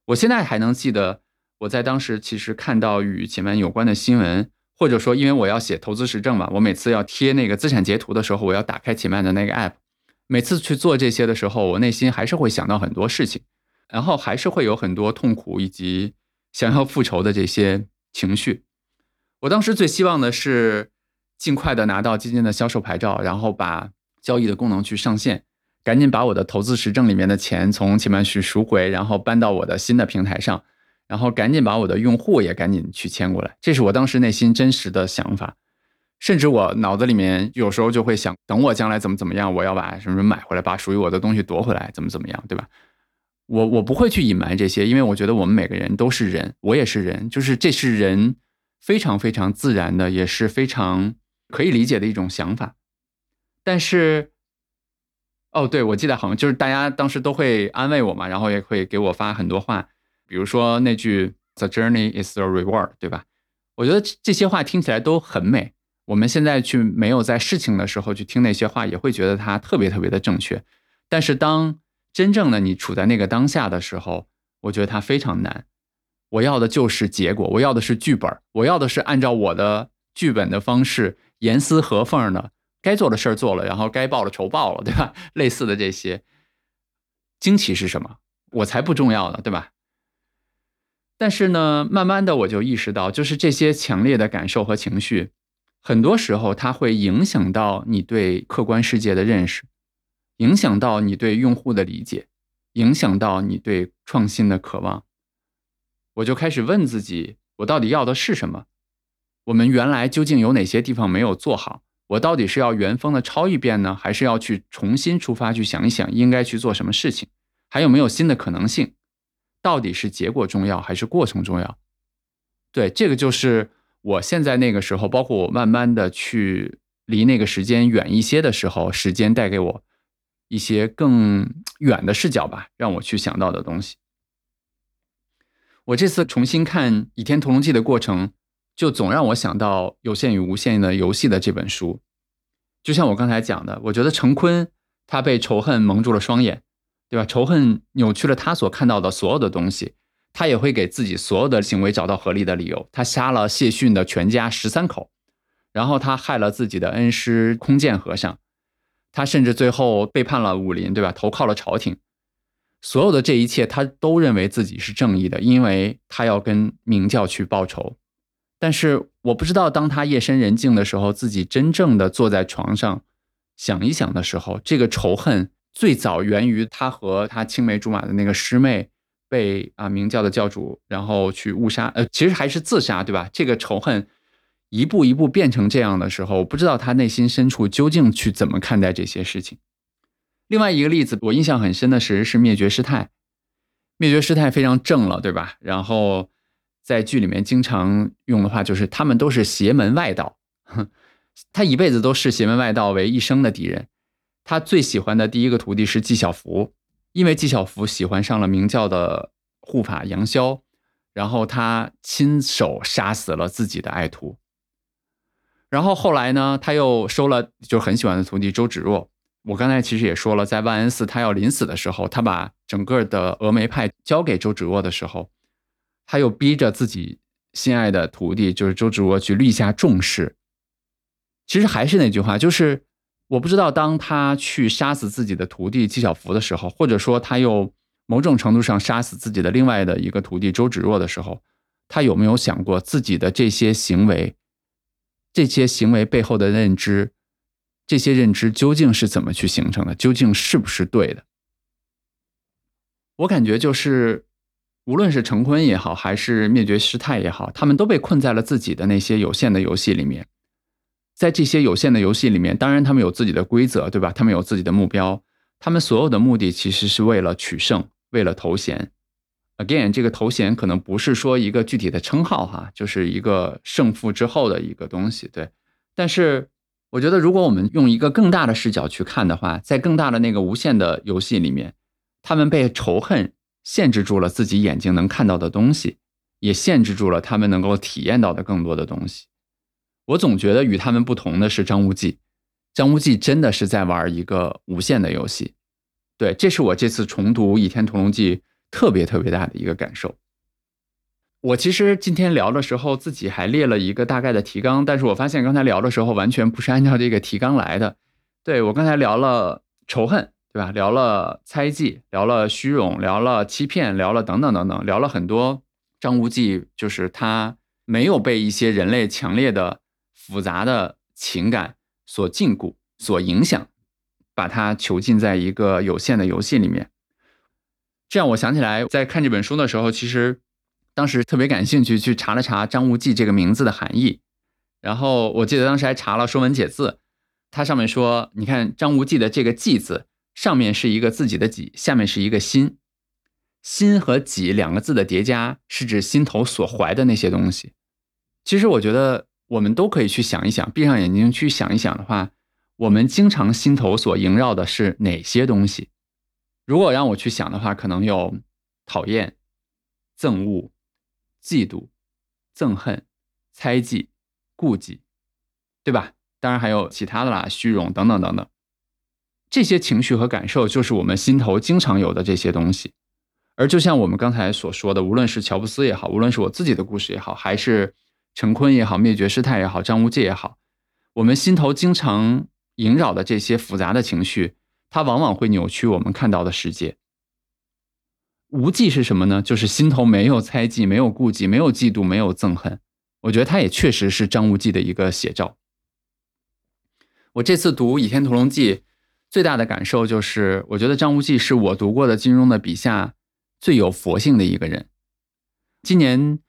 S1: 我现在还能记得，我在当时其实看到与前面有关的新闻，或者说因为我要写投资实证嘛，我每次要贴那个资产截图的时候，我要打开且曼的那个 app。每次去做这些的时候，我内心还是会想到很多事情，然后还是会有很多痛苦以及想要复仇的这些情绪。我当时最希望的是尽快的拿到基金的销售牌照，然后把交易的功能去上线。赶紧把我的投资实证里面的钱从前面去赎回，然后搬到我的新的平台上，然后赶紧把我的用户也赶紧去签过来。这是我当时内心真实的想法，甚至我脑子里面有时候就会想，等我将来怎么怎么样，我要把什么什么买回来，把属于我的东西夺回来，怎么怎么样，对吧？我我不会去隐瞒这些，因为我觉得我们每个人都是人，我也是人，就是这是人非常非常自然的，也是非常可以理解的一种想法，但是。哦，对，我记得好像就是大家当时都会安慰我嘛，然后也会给我发很多话，比如说那句 “The journey is the reward”，对吧？我觉得这些话听起来都很美。我们现在去没有在事情的时候去听那些话，也会觉得它特别特别的正确。但是当真正的你处在那个当下的时候，我觉得它非常难。我要的就是结果，我要的是剧本，我要的是按照我的剧本的方式严丝合缝的。该做的事儿做了，然后该报的仇报了，对吧？类似的这些惊奇是什么？我才不重要呢，对吧？但是呢，慢慢的我就意识到，就是这些强烈的感受和情绪，很多时候它会影响到你对客观世界的认识，影响到你对用户的理解，影响到你对创新的渴望。我就开始问自己，我到底要的是什么？我们原来究竟有哪些地方没有做好？我到底是要原封的抄一遍呢，还是要去重新出发去想一想应该去做什么事情？还有没有新的可能性？到底是结果重要还是过程重要？对，这个就是我现在那个时候，包括我慢慢的去离那个时间远一些的时候，时间带给我一些更远的视角吧，让我去想到的东西。我这次重新看《倚天屠龙记》的过程，就总让我想到《有限与无限的游戏》的这本书。就像我刚才讲的，我觉得陈坤他被仇恨蒙住了双眼。对吧？仇恨扭曲了他所看到的所有的东西，他也会给自己所有的行为找到合理的理由。他杀了谢逊的全家十三口，然后他害了自己的恩师空见和尚，他甚至最后背叛了武林，对吧？投靠了朝廷。所有的这一切，他都认为自己是正义的，因为他要跟明教去报仇。但是我不知道，当他夜深人静的时候，自己真正的坐在床上想一想的时候，这个仇恨。最早源于他和他青梅竹马的那个师妹被啊明教的教主然后去误杀，呃，其实还是自杀，对吧？这个仇恨一步一步变成这样的时候，我不知道他内心深处究竟去怎么看待这些事情。另外一个例子，我印象很深的是是灭绝师太，灭绝师太非常正了，对吧？然后在剧里面经常用的话就是他们都是邪门外道，他一辈子都视邪门外道为一生的敌人。他最喜欢的第一个徒弟是纪晓芙，因为纪晓芙喜欢上了明教的护法杨逍，然后他亲手杀死了自己的爱徒。然后后来呢，他又收了就很喜欢的徒弟周芷若。我刚才其实也说了，在万安寺他要临死的时候，他把整个的峨眉派交给周芷若的时候，他又逼着自己心爱的徒弟就是周芷若去立下重誓。其实还是那句话，就是。我不知道，当他去杀死自己的徒弟纪晓芙的时候，或者说他又某种程度上杀死自己的另外的一个徒弟周芷若的时候，他有没有想过自己的这些行为，这些行为背后的认知，这些认知究竟是怎么去形成的？究竟是不是对的？我感觉就是，无论是成坤也好，还是灭绝师太也好，他们都被困在了自己的那些有限的游戏里面。在这些有限的游戏里面，当然他们有自己的规则，对吧？他们有自己的目标，他们所有的目的其实是为了取胜，为了头衔。Again，这个头衔可能不是说一个具体的称号哈，就是一个胜负之后的一个东西，对。但是我觉得，如果我们用一个更大的视角去看的话，在更大的那个无限的游戏里面，他们被仇恨限制住了自己眼睛能看到的东西，也限制住了他们能够体验到的更多的东西。我总觉得与他们不同的是张无忌，张无忌真的是在玩一个无限的游戏，对，这是我这次重读《倚天屠龙记》特别特别大的一个感受。我其实今天聊的时候自己还列了一个大概的提纲，但是我发现刚才聊的时候完全不是按照这个提纲来的。对我刚才聊了仇恨，对吧？聊了猜忌，聊了虚荣，聊了欺骗，聊了等等等等，聊了很多张无忌，就是他没有被一些人类强烈的。复杂的情感所禁锢、所影响，把它囚禁在一个有限的游戏里面。这样，我想起来，在看这本书的时候，其实当时特别感兴趣，去查了查张无忌这个名字的含义。然后我记得当时还查了《说文解字》，它上面说：“你看张无忌的这个‘忌’字，上面是一个自己的‘己’，下面是一个‘心’。心和‘己’两个字的叠加，是指心头所怀的那些东西。其实，我觉得。”我们都可以去想一想，闭上眼睛去想一想的话，我们经常心头所萦绕的是哪些东西？如果让我去想的话，可能有讨厌、憎恶、嫉妒、憎恨、猜忌、顾忌，对吧？当然还有其他的啦，虚荣等等等等。这些情绪和感受，就是我们心头经常有的这些东西。而就像我们刚才所说的，无论是乔布斯也好，无论是我自己的故事也好，还是。陈坤也好，灭绝师太也好，张无忌也好，我们心头经常萦绕的这些复杂的情绪，它往往会扭曲我们看到的世界。无忌是什么呢？就是心头没有猜忌，没有顾忌，没有嫉妒，没有憎恨。我觉得他也确实是张无忌的一个写照。我这次读《倚天屠龙记》，最大的感受就是，我觉得张无忌是我读过的金庸的笔下最有佛性的一个人。今年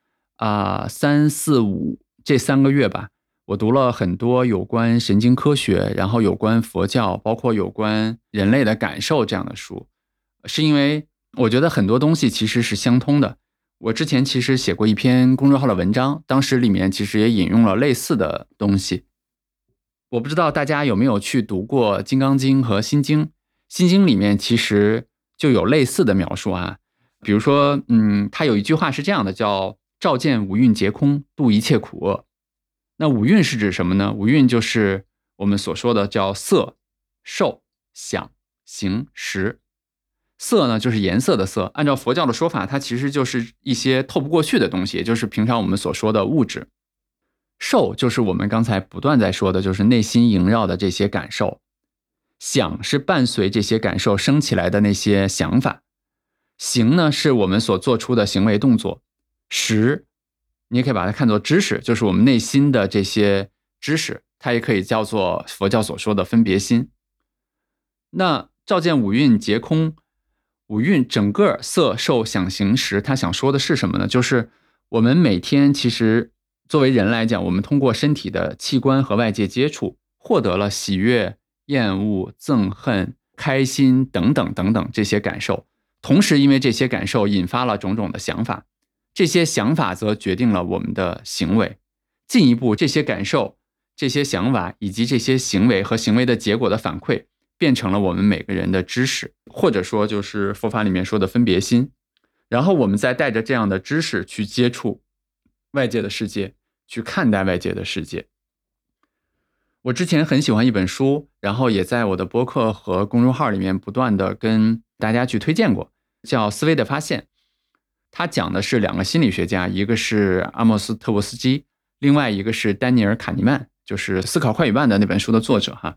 S1: 啊，三四五这三个月吧，我读了很多有关神经科学，然后有关佛教，包括有关人类的感受这样的书，是因为。我觉得很多东西其实是相通的。我之前其实写过一篇公众号的文章，当时里面其实也引用了类似的东西。我不知道大家有没有去读过《金刚经》和《心经》。《心经》里面其实就有类似的描述啊，比如说，嗯，它有一句话是这样的，叫“照见五蕴皆空，度一切苦厄”。那五蕴是指什么呢？五蕴就是我们所说的叫色、受、想、行、识。色呢，就是颜色的色。按照佛教的说法，它其实就是一些透不过去的东西，也就是平常我们所说的物质。受就是我们刚才不断在说的，就是内心萦绕的这些感受。想是伴随这些感受升起来的那些想法。行呢，是我们所做出的行为动作。识，你也可以把它看作知识，就是我们内心的这些知识。它也可以叫做佛教所说的分别心。那照见五蕴皆空。五蕴整个色受想行识，他想说的是什么呢？就是我们每天其实作为人来讲，我们通过身体的器官和外界接触，获得了喜悦、厌恶、憎恨、开心等等等等这些感受。同时，因为这些感受引发了种种的想法，这些想法则决定了我们的行为。进一步，这些感受、这些想法以及这些行为和行为的结果的反馈。变成了我们每个人的知识，或者说就是佛法里面说的分别心，然后我们再带着这样的知识去接触外界的世界，去看待外界的世界。我之前很喜欢一本书，然后也在我的博客和公众号里面不断的跟大家去推荐过，叫《思维的发现》。他讲的是两个心理学家，一个是阿莫斯特沃斯基，另外一个是丹尼尔卡尼曼，就是《思考快与慢》的那本书的作者哈。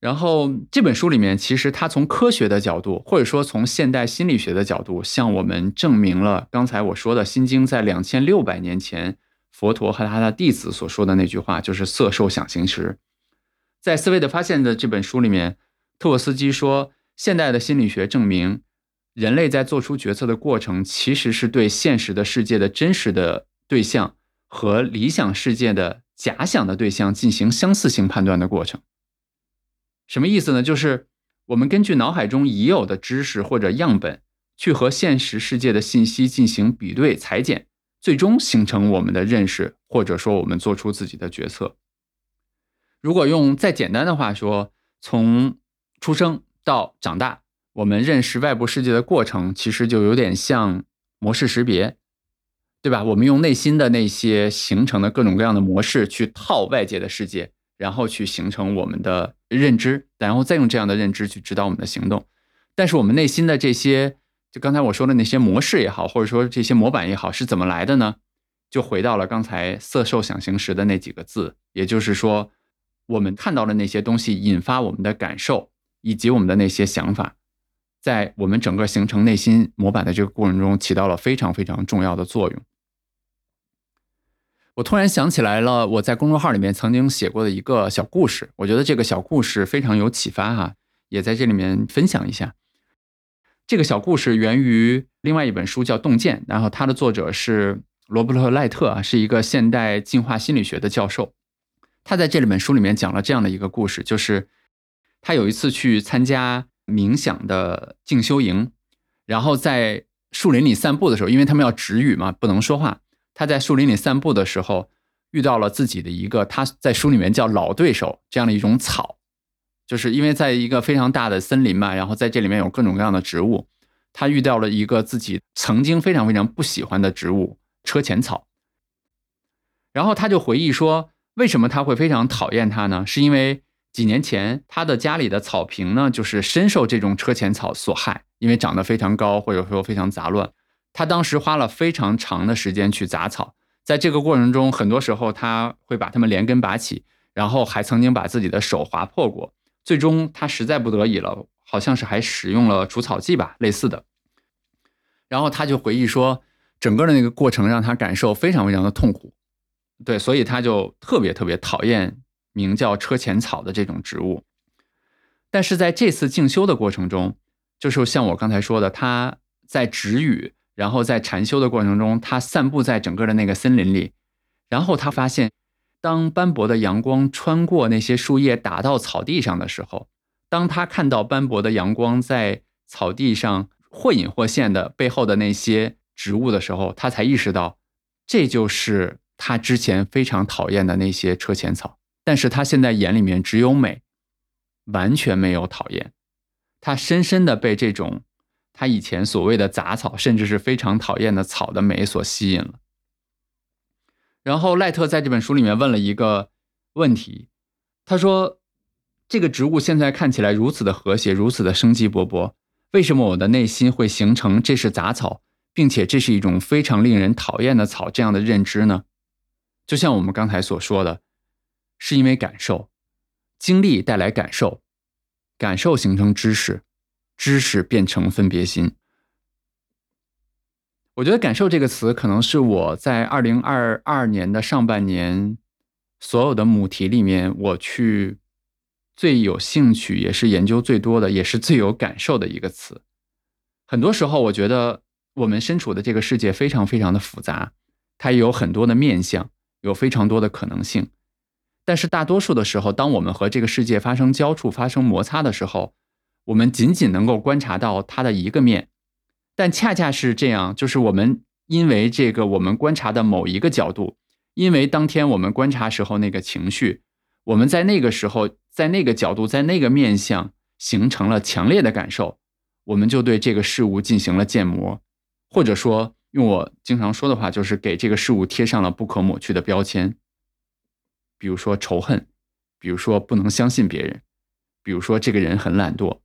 S1: 然后这本书里面，其实他从科学的角度，或者说从现代心理学的角度，向我们证明了刚才我说的《心经》在两千六百年前佛陀和他的弟子所说的那句话，就是“色受想行识”。在《思维的发现》的这本书里面，特沃斯基说，现代的心理学证明，人类在做出决策的过程，其实是对现实的世界的真实的对象和理想世界的假想的对象进行相似性判断的过程。什么意思呢？就是我们根据脑海中已有的知识或者样本，去和现实世界的信息进行比对裁剪，最终形成我们的认识，或者说我们做出自己的决策。如果用再简单的话说，从出生到长大，我们认识外部世界的过程，其实就有点像模式识别，对吧？我们用内心的那些形成的各种各样的模式去套外界的世界。然后去形成我们的认知，然后再用这样的认知去指导我们的行动。但是我们内心的这些，就刚才我说的那些模式也好，或者说这些模板也好，是怎么来的呢？就回到了刚才“色受想行识”的那几个字，也就是说，我们看到的那些东西引发我们的感受，以及我们的那些想法，在我们整个形成内心模板的这个过程中，起到了非常非常重要的作用。我突然想起来了，我在公众号里面曾经写过的一个小故事，我觉得这个小故事非常有启发哈，也在这里面分享一下。这个小故事源于另外一本书叫《洞见》，然后它的作者是罗伯特·赖特啊，是一个现代进化心理学的教授。他在这里本书里面讲了这样的一个故事，就是他有一次去参加冥想的静修营，然后在树林里散步的时候，因为他们要止语嘛，不能说话。他在树林里散步的时候，遇到了自己的一个他在书里面叫老对手这样的一种草，就是因为在一个非常大的森林嘛，然后在这里面有各种各样的植物，他遇到了一个自己曾经非常非常不喜欢的植物车前草，然后他就回忆说，为什么他会非常讨厌它呢？是因为几年前他的家里的草坪呢，就是深受这种车前草所害，因为长得非常高，或者说非常杂乱。他当时花了非常长的时间去杂草，在这个过程中，很多时候他会把它们连根拔起，然后还曾经把自己的手划破过。最终他实在不得已了，好像是还使用了除草剂吧，类似的。然后他就回忆说，整个的那个过程让他感受非常非常的痛苦，对，所以他就特别特别讨厌名叫车前草的这种植物。但是在这次静修的过程中，就是像我刚才说的，他在止语，然后在禅修的过程中，他散步在整个的那个森林里，然后他发现，当斑驳的阳光穿过那些树叶打到草地上的时候，当他看到斑驳的阳光在草地上或隐或现的背后的那些植物的时候，他才意识到，这就是他之前非常讨厌的那些车前草，但是他现在眼里面只有美。完全没有讨厌，他深深的被这种他以前所谓的杂草，甚至是非常讨厌的草的美所吸引了。然后赖特在这本书里面问了一个问题，他说：“这个植物现在看起来如此的和谐，如此的生机勃勃，为什么我的内心会形成这是杂草，并且这是一种非常令人讨厌的草这样的认知呢？”就像我们刚才所说的，是因为感受。经历带来感受，感受形成知识，知识变成分别心。我觉得“感受”这个词，可能是我在二零二二年的上半年所有的母题里面，我去最有兴趣，也是研究最多的，也是最有感受的一个词。很多时候，我觉得我们身处的这个世界非常非常的复杂，它有很多的面相，有非常多的可能性。但是大多数的时候，当我们和这个世界发生交触、发生摩擦的时候，我们仅仅能够观察到它的一个面。但恰恰是这样，就是我们因为这个我们观察的某一个角度，因为当天我们观察时候那个情绪，我们在那个时候在那个角度在那个面相形成了强烈的感受，我们就对这个事物进行了建模，或者说用我经常说的话，就是给这个事物贴上了不可抹去的标签。比如说仇恨，比如说不能相信别人，比如说这个人很懒惰，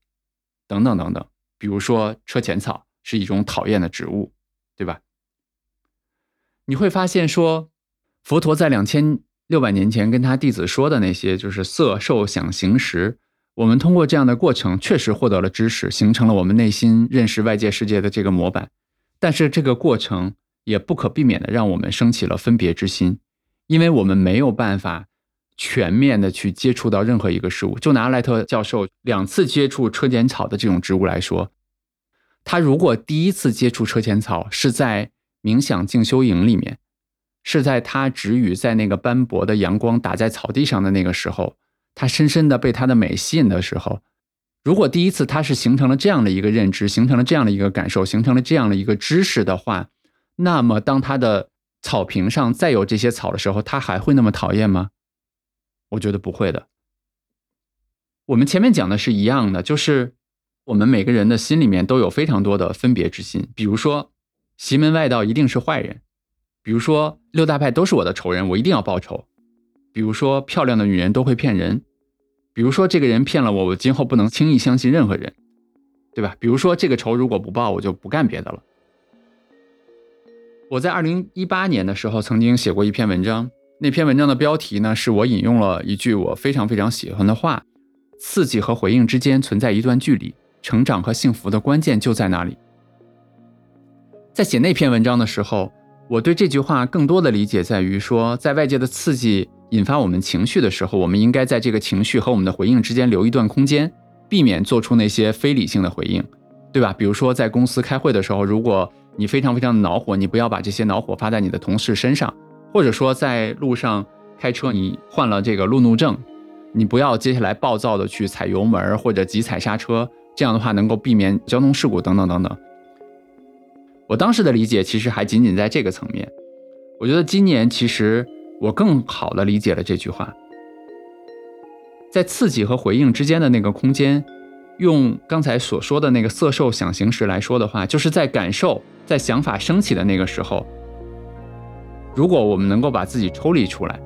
S1: 等等等等。比如说车前草是一种讨厌的植物，对吧？你会发现说，佛陀在两千六百年前跟他弟子说的那些，就是色受想行识。我们通过这样的过程，确实获得了知识，形成了我们内心认识外界世界的这个模板。但是这个过程也不可避免的让我们升起了分别之心。因为我们没有办法全面的去接触到任何一个事物，就拿赖特教授两次接触车前草的这种植物来说，他如果第一次接触车前草是在冥想静修营里面，是在他止语在那个斑驳的阳光打在草地上的那个时候，他深深的被它的美吸引的时候，如果第一次他是形成了这样的一个认知，形成了这样的一个感受，形成了这样的一个知识的话，那么当他的。草坪上再有这些草的时候，它还会那么讨厌吗？我觉得不会的。我们前面讲的是一样的，就是我们每个人的心里面都有非常多的分别之心。比如说，邪门外道一定是坏人；比如说，六大派都是我的仇人，我一定要报仇；比如说，漂亮的女人都会骗人；比如说，这个人骗了我，我今后不能轻易相信任何人，对吧？比如说，这个仇如果不报，我就不干别的了。我在二零一八年的时候曾经写过一篇文章，那篇文章的标题呢是我引用了一句我非常非常喜欢的话：“刺激和回应之间存在一段距离，成长和幸福的关键就在那里。”在写那篇文章的时候，我对这句话更多的理解在于说，在外界的刺激引发我们情绪的时候，我们应该在这个情绪和我们的回应之间留一段空间，避免做出那些非理性的回应，对吧？比如说在公司开会的时候，如果你非常非常的恼火，你不要把这些恼火发在你的同事身上，或者说在路上开车，你患了这个路怒症，你不要接下来暴躁的去踩油门或者急踩刹车，这样的话能够避免交通事故等等等等。我当时的理解其实还仅仅在这个层面，我觉得今年其实我更好的理解了这句话，在刺激和回应之间的那个空间。用刚才所说的那个色受想行识来说的话，就是在感受、在想法升起的那个时候，如果我们能够把自己抽离出来，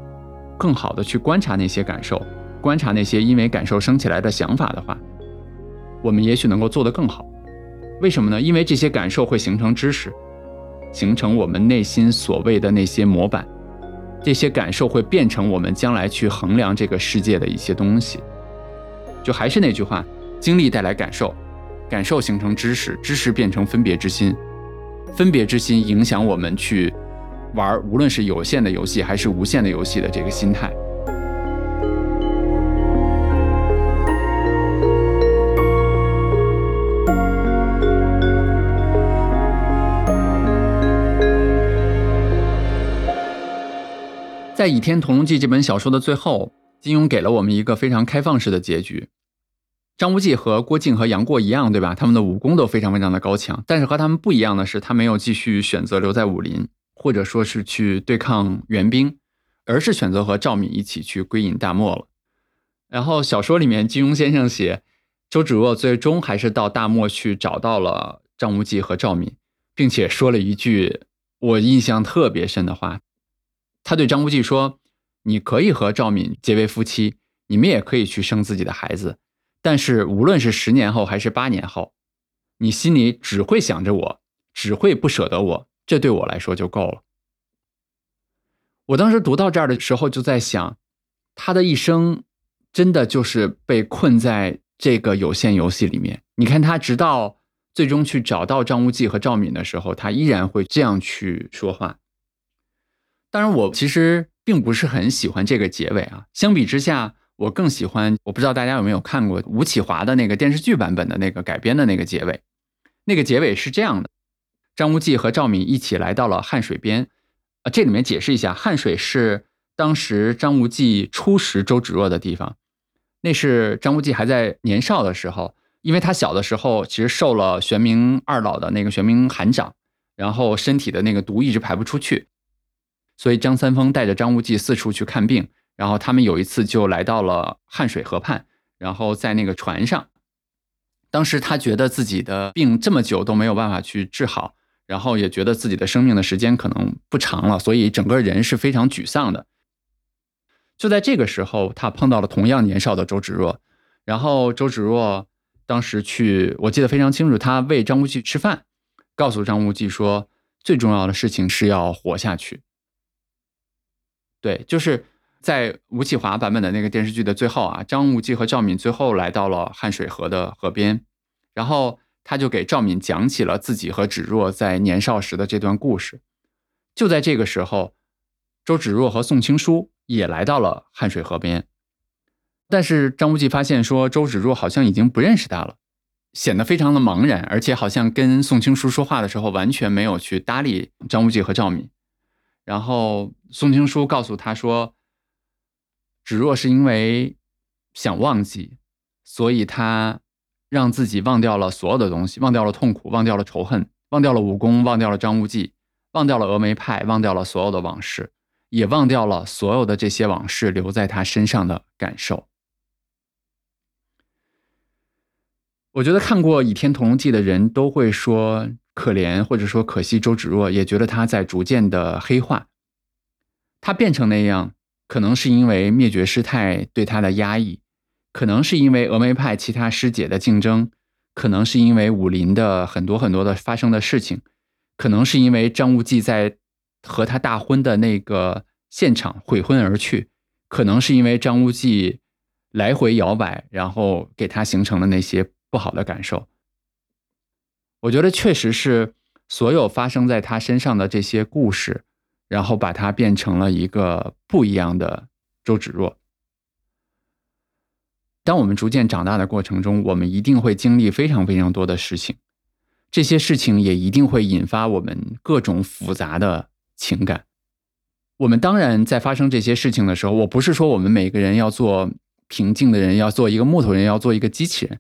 S1: 更好的去观察那些感受，观察那些因为感受升起来的想法的话，我们也许能够做得更好。为什么呢？因为这些感受会形成知识，形成我们内心所谓的那些模板，这些感受会变成我们将来去衡量这个世界的一些东西。就还是那句话。经历带来感受，感受形成知识，知识变成分别之心，分别之心影响我们去玩，无论是有限的游戏还是无限的游戏的这个心态。在《倚天屠龙记》这本小说的最后，金庸给了我们一个非常开放式的结局。张无忌和郭靖和杨过一样，对吧？他们的武功都非常非常的高强，但是和他们不一样的是，他没有继续选择留在武林，或者说是去对抗援兵，而是选择和赵敏一起去归隐大漠了。然后小说里面，金庸先生写，周芷若最终还是到大漠去找到了张无忌和赵敏，并且说了一句我印象特别深的话。他对张无忌说：“你可以和赵敏结为夫妻，你们也可以去生自己的孩子。但是无论是十年后还是八年后，你心里只会想着我，只会不舍得我，这对我来说就够了。”我当时读到这儿的时候，就在想，他的一生真的就是被困在这个有限游戏里面。你看他，直到最终去找到张无忌和赵敏的时候，他依然会这样去说话。当然，我其实并不是很喜欢这个结尾啊。相比之下，我更喜欢，我不知道大家有没有看过吴启华的那个电视剧版本的那个改编的那个结尾。那个结尾是这样的：张无忌和赵敏一起来到了汉水边。啊，这里面解释一下，汉水是当时张无忌初识周芷若的地方。那是张无忌还在年少的时候，因为他小的时候其实受了玄冥二老的那个玄冥寒掌，然后身体的那个毒一直排不出去。所以张三丰带着张无忌四处去看病，然后他们有一次就来到了汉水河畔，然后在那个船上，当时他觉得自己的病这么久都没有办法去治好，然后也觉得自己的生命的时间可能不长了，所以整个人是非常沮丧的。就在这个时候，他碰到了同样年少的周芷若，然后周芷若当时去，我记得非常清楚，他喂张无忌吃饭，告诉张无忌说，最重要的事情是要活下去。对，就是在吴启华版本的那个电视剧的最后啊，张无忌和赵敏最后来到了汉水河的河边，然后他就给赵敏讲起了自己和芷若在年少时的这段故事。就在这个时候，周芷若和宋青书也来到了汉水河边，但是张无忌发现说周芷若好像已经不认识他了，显得非常的茫然，而且好像跟宋青书说话的时候完全没有去搭理张无忌和赵敏。然后宋青书告诉他说：“芷若是因为想忘记，所以她让自己忘掉了所有的东西，忘掉了痛苦，忘掉了仇恨，忘掉了武功，忘掉了张无忌，忘掉了峨眉派，忘掉了所有的往事，也忘掉了所有的这些往事留在他身上的感受。”我觉得看过《倚天屠龙记》的人都会说。可怜或者说可惜，周芷若也觉得她在逐渐的黑化。他变成那样，可能是因为灭绝师太对他的压抑，可能是因为峨眉派其他师姐的竞争，可能是因为武林的很多很多的发生的事情，可能是因为张无忌在和他大婚的那个现场悔婚而去，可能是因为张无忌来回摇摆，然后给他形成了那些不好的感受。我觉得确实是所有发生在他身上的这些故事，然后把它变成了一个不一样的周芷若。当我们逐渐长大的过程中，我们一定会经历非常非常多的事情，这些事情也一定会引发我们各种复杂的情感。我们当然在发生这些事情的时候，我不是说我们每个人要做平静的人，要做一个木头人，要做一个机器人。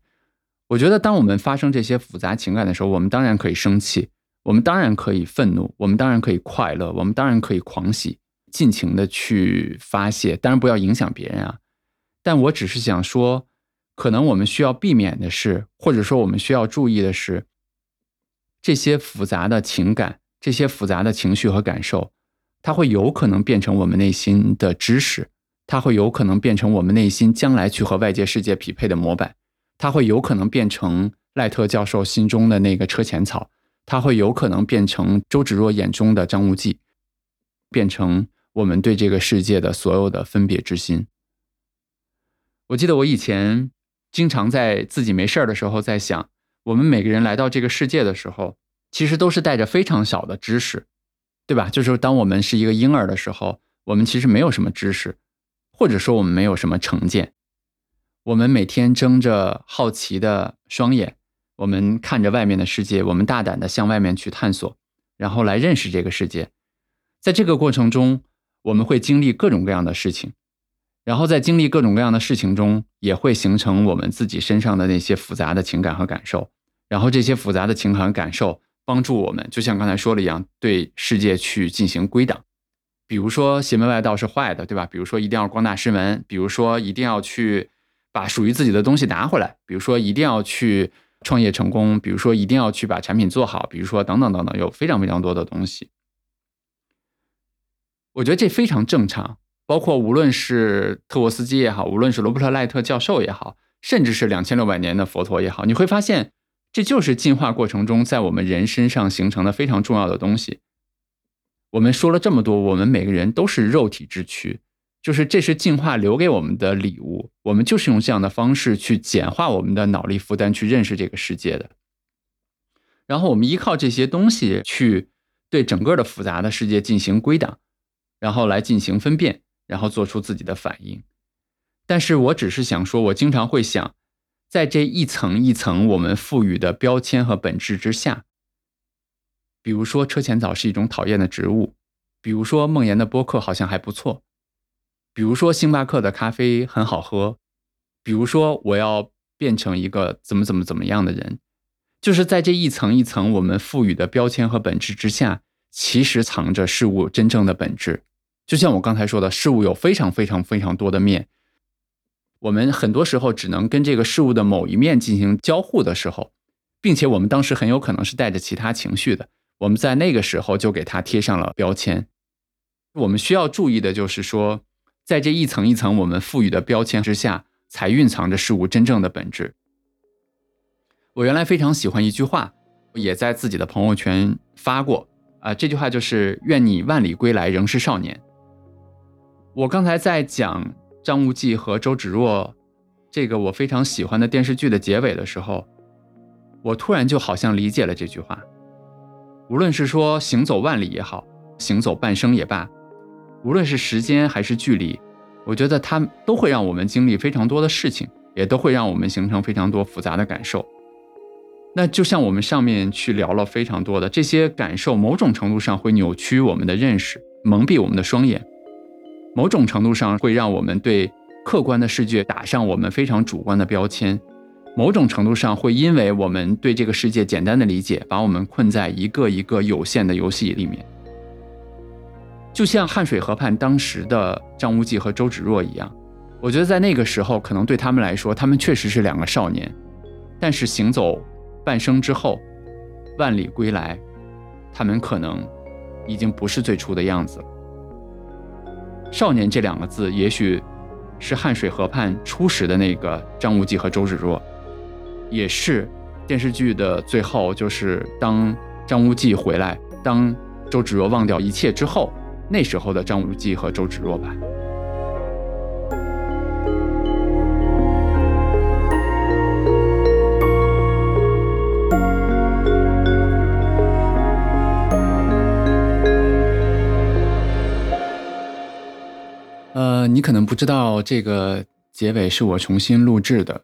S1: 我觉得，当我们发生这些复杂情感的时候，我们当然可以生气，我们当然可以愤怒，我们当然可以快乐，我们当然可以狂喜，尽情的去发泄。当然不要影响别人啊。但我只是想说，可能我们需要避免的是，或者说我们需要注意的是，这些复杂的情感，这些复杂的情绪和感受，它会有可能变成我们内心的知识，它会有可能变成我们内心将来去和外界世界匹配的模板。它会有可能变成赖特教授心中的那个车前草，它会有可能变成周芷若眼中的张无忌，变成我们对这个世界的所有的分别之心。我记得我以前经常在自己没事儿的时候在想，我们每个人来到这个世界的时候，其实都是带着非常小的知识，对吧？就是当我们是一个婴儿的时候，我们其实没有什么知识，或者说我们没有什么成见。我们每天睁着好奇的双眼，我们看着外面的世界，我们大胆的向外面去探索，然后来认识这个世界。在这个过程中，我们会经历各种各样的事情，然后在经历各种各样的事情中，也会形成我们自己身上的那些复杂的情感和感受。然后这些复杂的情感和感受帮助我们，就像刚才说的一样，对世界去进行归档。比如说邪门外道是坏的，对吧？比如说一定要光大师门，比如说一定要去。把属于自己的东西拿回来，比如说一定要去创业成功，比如说一定要去把产品做好，比如说等等等等，有非常非常多的东西。我觉得这非常正常。包括无论是特沃斯基也好，无论是罗伯特赖特教授也好，甚至是两千六百年的佛陀也好，你会发现，这就是进化过程中在我们人身上形成的非常重要的东西。我们说了这么多，我们每个人都是肉体之躯。就是这是进化留给我们的礼物，我们就是用这样的方式去简化我们的脑力负担，去认识这个世界的。然后我们依靠这些东西去对整个的复杂的世界进行归档，然后来进行分辨，然后做出自己的反应。但是我只是想说，我经常会想，在这一层一层我们赋予的标签和本质之下，比如说车前草是一种讨厌的植物，比如说梦妍的播客好像还不错。比如说星巴克的咖啡很好喝，比如说我要变成一个怎么怎么怎么样的人，就是在这一层一层我们赋予的标签和本质之下，其实藏着事物真正的本质。就像我刚才说的，事物有非常非常非常多的面，我们很多时候只能跟这个事物的某一面进行交互的时候，并且我们当时很有可能是带着其他情绪的，我们在那个时候就给它贴上了标签。我们需要注意的就是说。在这一层一层我们赋予的标签之下，才蕴藏着事物真正的本质。我原来非常喜欢一句话，也在自己的朋友圈发过啊，这句话就是“愿你万里归来仍是少年”。我刚才在讲张无忌和周芷若这个我非常喜欢的电视剧的结尾的时候，我突然就好像理解了这句话。无论是说行走万里也好，行走半生也罢。无论是时间还是距离，我觉得它都会让我们经历非常多的事情，也都会让我们形成非常多复杂的感受。那就像我们上面去聊了非常多的这些感受，某种程度上会扭曲我们的认识，蒙蔽我们的双眼；某种程度上会让我们对客观的世界打上我们非常主观的标签；某种程度上会因为我们对这个世界简单的理解，把我们困在一个一个有限的游戏里面。就像汉水河畔当时的张无忌和周芷若一样，我觉得在那个时候，可能对他们来说，他们确实是两个少年。但是行走半生之后，万里归来，他们可能已经不是最初的样子了。少年这两个字，也许是汉水河畔初时的那个张无忌和周芷若，也是电视剧的最后，就是当张无忌回来，当周芷若忘掉一切之后。那时候的张无忌和周芷若吧。呃，你可能不知道，这个结尾是我重新录制的。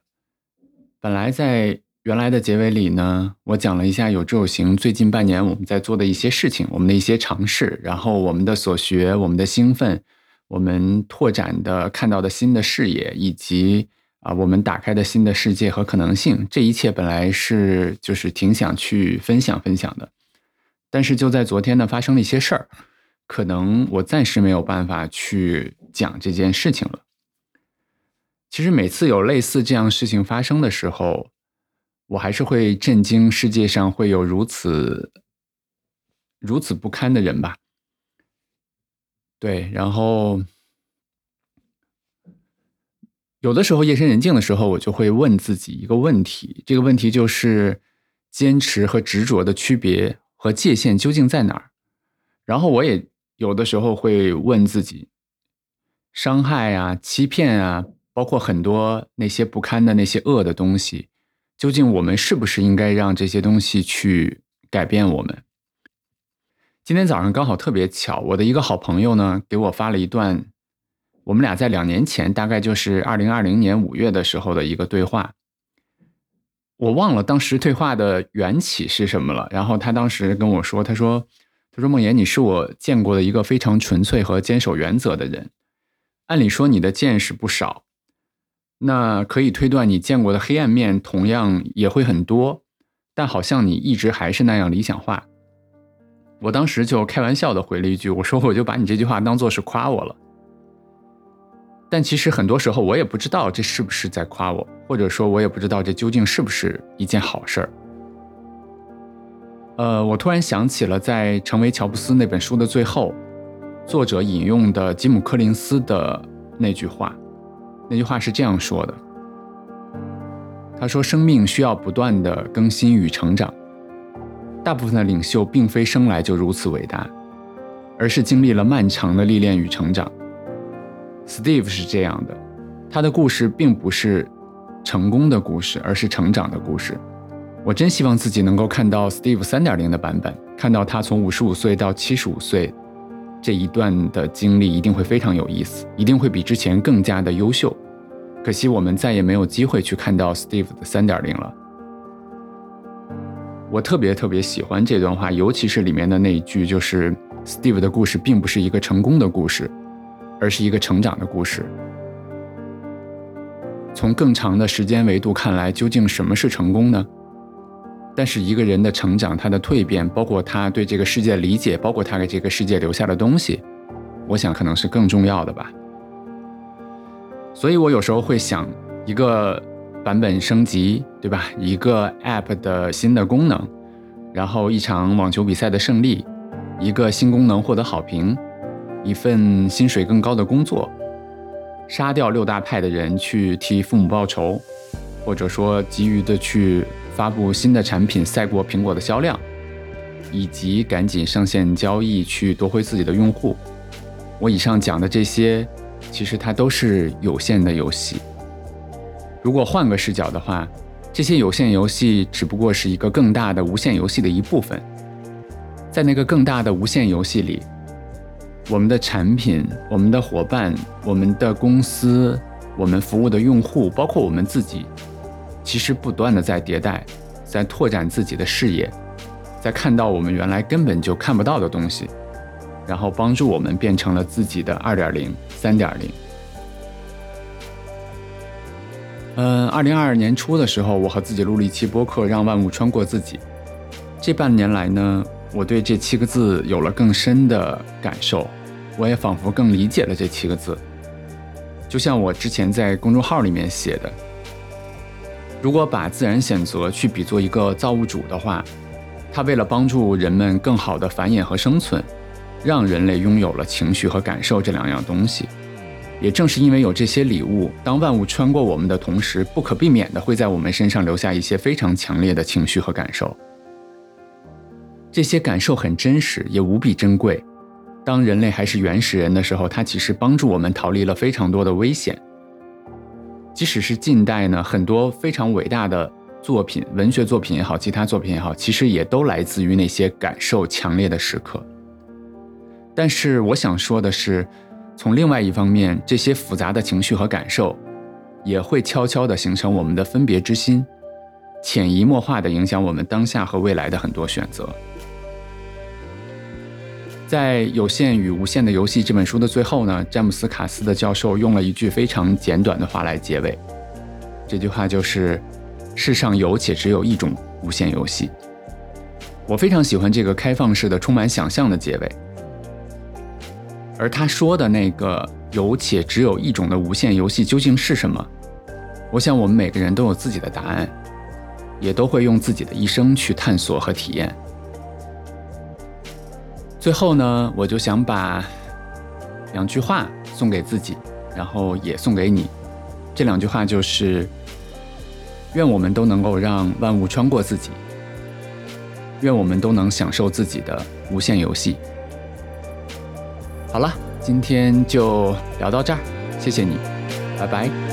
S1: 本来在。原来的结尾里呢，我讲了一下有志有行最近半年我们在做的一些事情，我们的一些尝试，然后我们的所学，我们的兴奋，我们拓展的看到的新的视野，以及啊我们打开的新的世界和可能性，这一切本来是就是挺想去分享分享的，但是就在昨天呢发生了一些事儿，可能我暂时没有办法去讲这件事情了。其实每次有类似这样事情发生的时候。我还是会震惊，世界上会有如此如此不堪的人吧？对，然后有的时候夜深人静的时候，我就会问自己一个问题，这个问题就是坚持和执着的区别和界限究竟在哪儿？然后我也有的时候会问自己，伤害啊、欺骗啊，包括很多那些不堪的那些恶的东西。究竟我们是不是应该让这些东西去改变我们。今天早上刚好特别巧，我的一个好朋友呢给我发了一段我们俩在两年前，大概就是二零二零年五月的时候的一个对话。我忘了当时对话的缘起是什么了。然后他当时跟我说：“他说，他说梦妍，你是我见过的一个非常纯粹和坚守原则的人。按理说你的见识不少，那可以推断你见过的黑暗面同样也会很多。但好像你一直还是那样理想化。”我当时就开玩笑的回了一句：“我说我就把你这句话当做是夸我了。”但其实很多时候我也不知道这是不是在夸我，或者说我也不知道这究竟是不是一件好事儿。呃，我突然想起了在《成为乔布斯》那本书的最后，作者引用的吉姆·柯林斯的那句话，那句话是这样说的：“他说，生命需要不断的更新与成长。”大部分的领袖并非生来就如此伟大，而是经历了漫长的历练与成长。Steve 是这样的，他的故事并不是成功的故事，而是成长的故事。我真希望自己能够看到 Steve 三点零的版本，看到他从五十五岁到七十五岁这一段的经历，一定会非常有意思，一定会比之前更加的优秀。可惜我们再也没有机会去看到 Steve 的三点零了。我特别特别喜欢这段话，尤其是里面的那一句，就是 Steve 的故事并不是一个成功的故事，而是一个成长的故事。从更长的时间维度看来，究竟什么是成功呢？但是一个人的成长，他的蜕变，包括他对这个世界理解，包括他给这个世界留下的东西，我想可能是更重要的吧。所以我有时候会想一个。版本升级，对吧？一个 App 的新的功能，然后一场网球比赛的胜利，一个新功能获得好评，一份薪水更高的工作，杀掉六大派的人去替父母报仇，或者说急于的去发布新的产品赛过苹果的销量，以及赶紧上线交易去夺回自己的用户。我以上讲的这些，其实它都是有限的游戏。如果换个视角的话，这些有限游戏只不过是一个更大的无限游戏的一部分。在那个更大的无限游戏里，我们的产品、我们的伙伴、我们的公司、我们服务的用户，包括我们自己，其实不断的在迭代，在拓展自己的视野，在看到我们原来根本就看不到的东西，然后帮助我们变成了自己的二点零、三点零。嗯，二零二二年初的时候，我和自己录了一期播客，让万物穿过自己。这半年来呢，我对这七个字有了更深的感受，我也仿佛更理解了这七个字。就像我之前在公众号里面写的，如果把自然选择去比作一个造物主的话，他为了帮助人们更好的繁衍和生存，让人类拥有了情绪和感受这两样东西。也正是因为有这些礼物，当万物穿过我们的同时，不可避免的会在我们身上留下一些非常强烈的情绪和感受。这些感受很真实，也无比珍贵。当人类还是原始人的时候，它其实帮助我们逃离了非常多的危险。即使是近代呢，很多非常伟大的作品，文学作品也好，其他作品也好，其实也都来自于那些感受强烈的时刻。但是我想说的是。从另外一方面，这些复杂的情绪和感受，也会悄悄地形成我们的分别之心，潜移默化地影响我们当下和未来的很多选择。在《有限与无限的游戏》这本书的最后呢，詹姆斯·卡斯的教授用了一句非常简短的话来结尾，这句话就是：“世上有且只有一种无限游戏。”我非常喜欢这个开放式的、充满想象的结尾。而他说的那个有且只有一种的无限游戏究竟是什么？我想我们每个人都有自己的答案，也都会用自己的一生去探索和体验。最后呢，我就想把两句话送给自己，然后也送给你。这两句话就是：愿我们都能够让万物穿过自己，愿我们都能享受自己的无限游戏。好了，今天就聊到这儿，谢谢你，拜拜。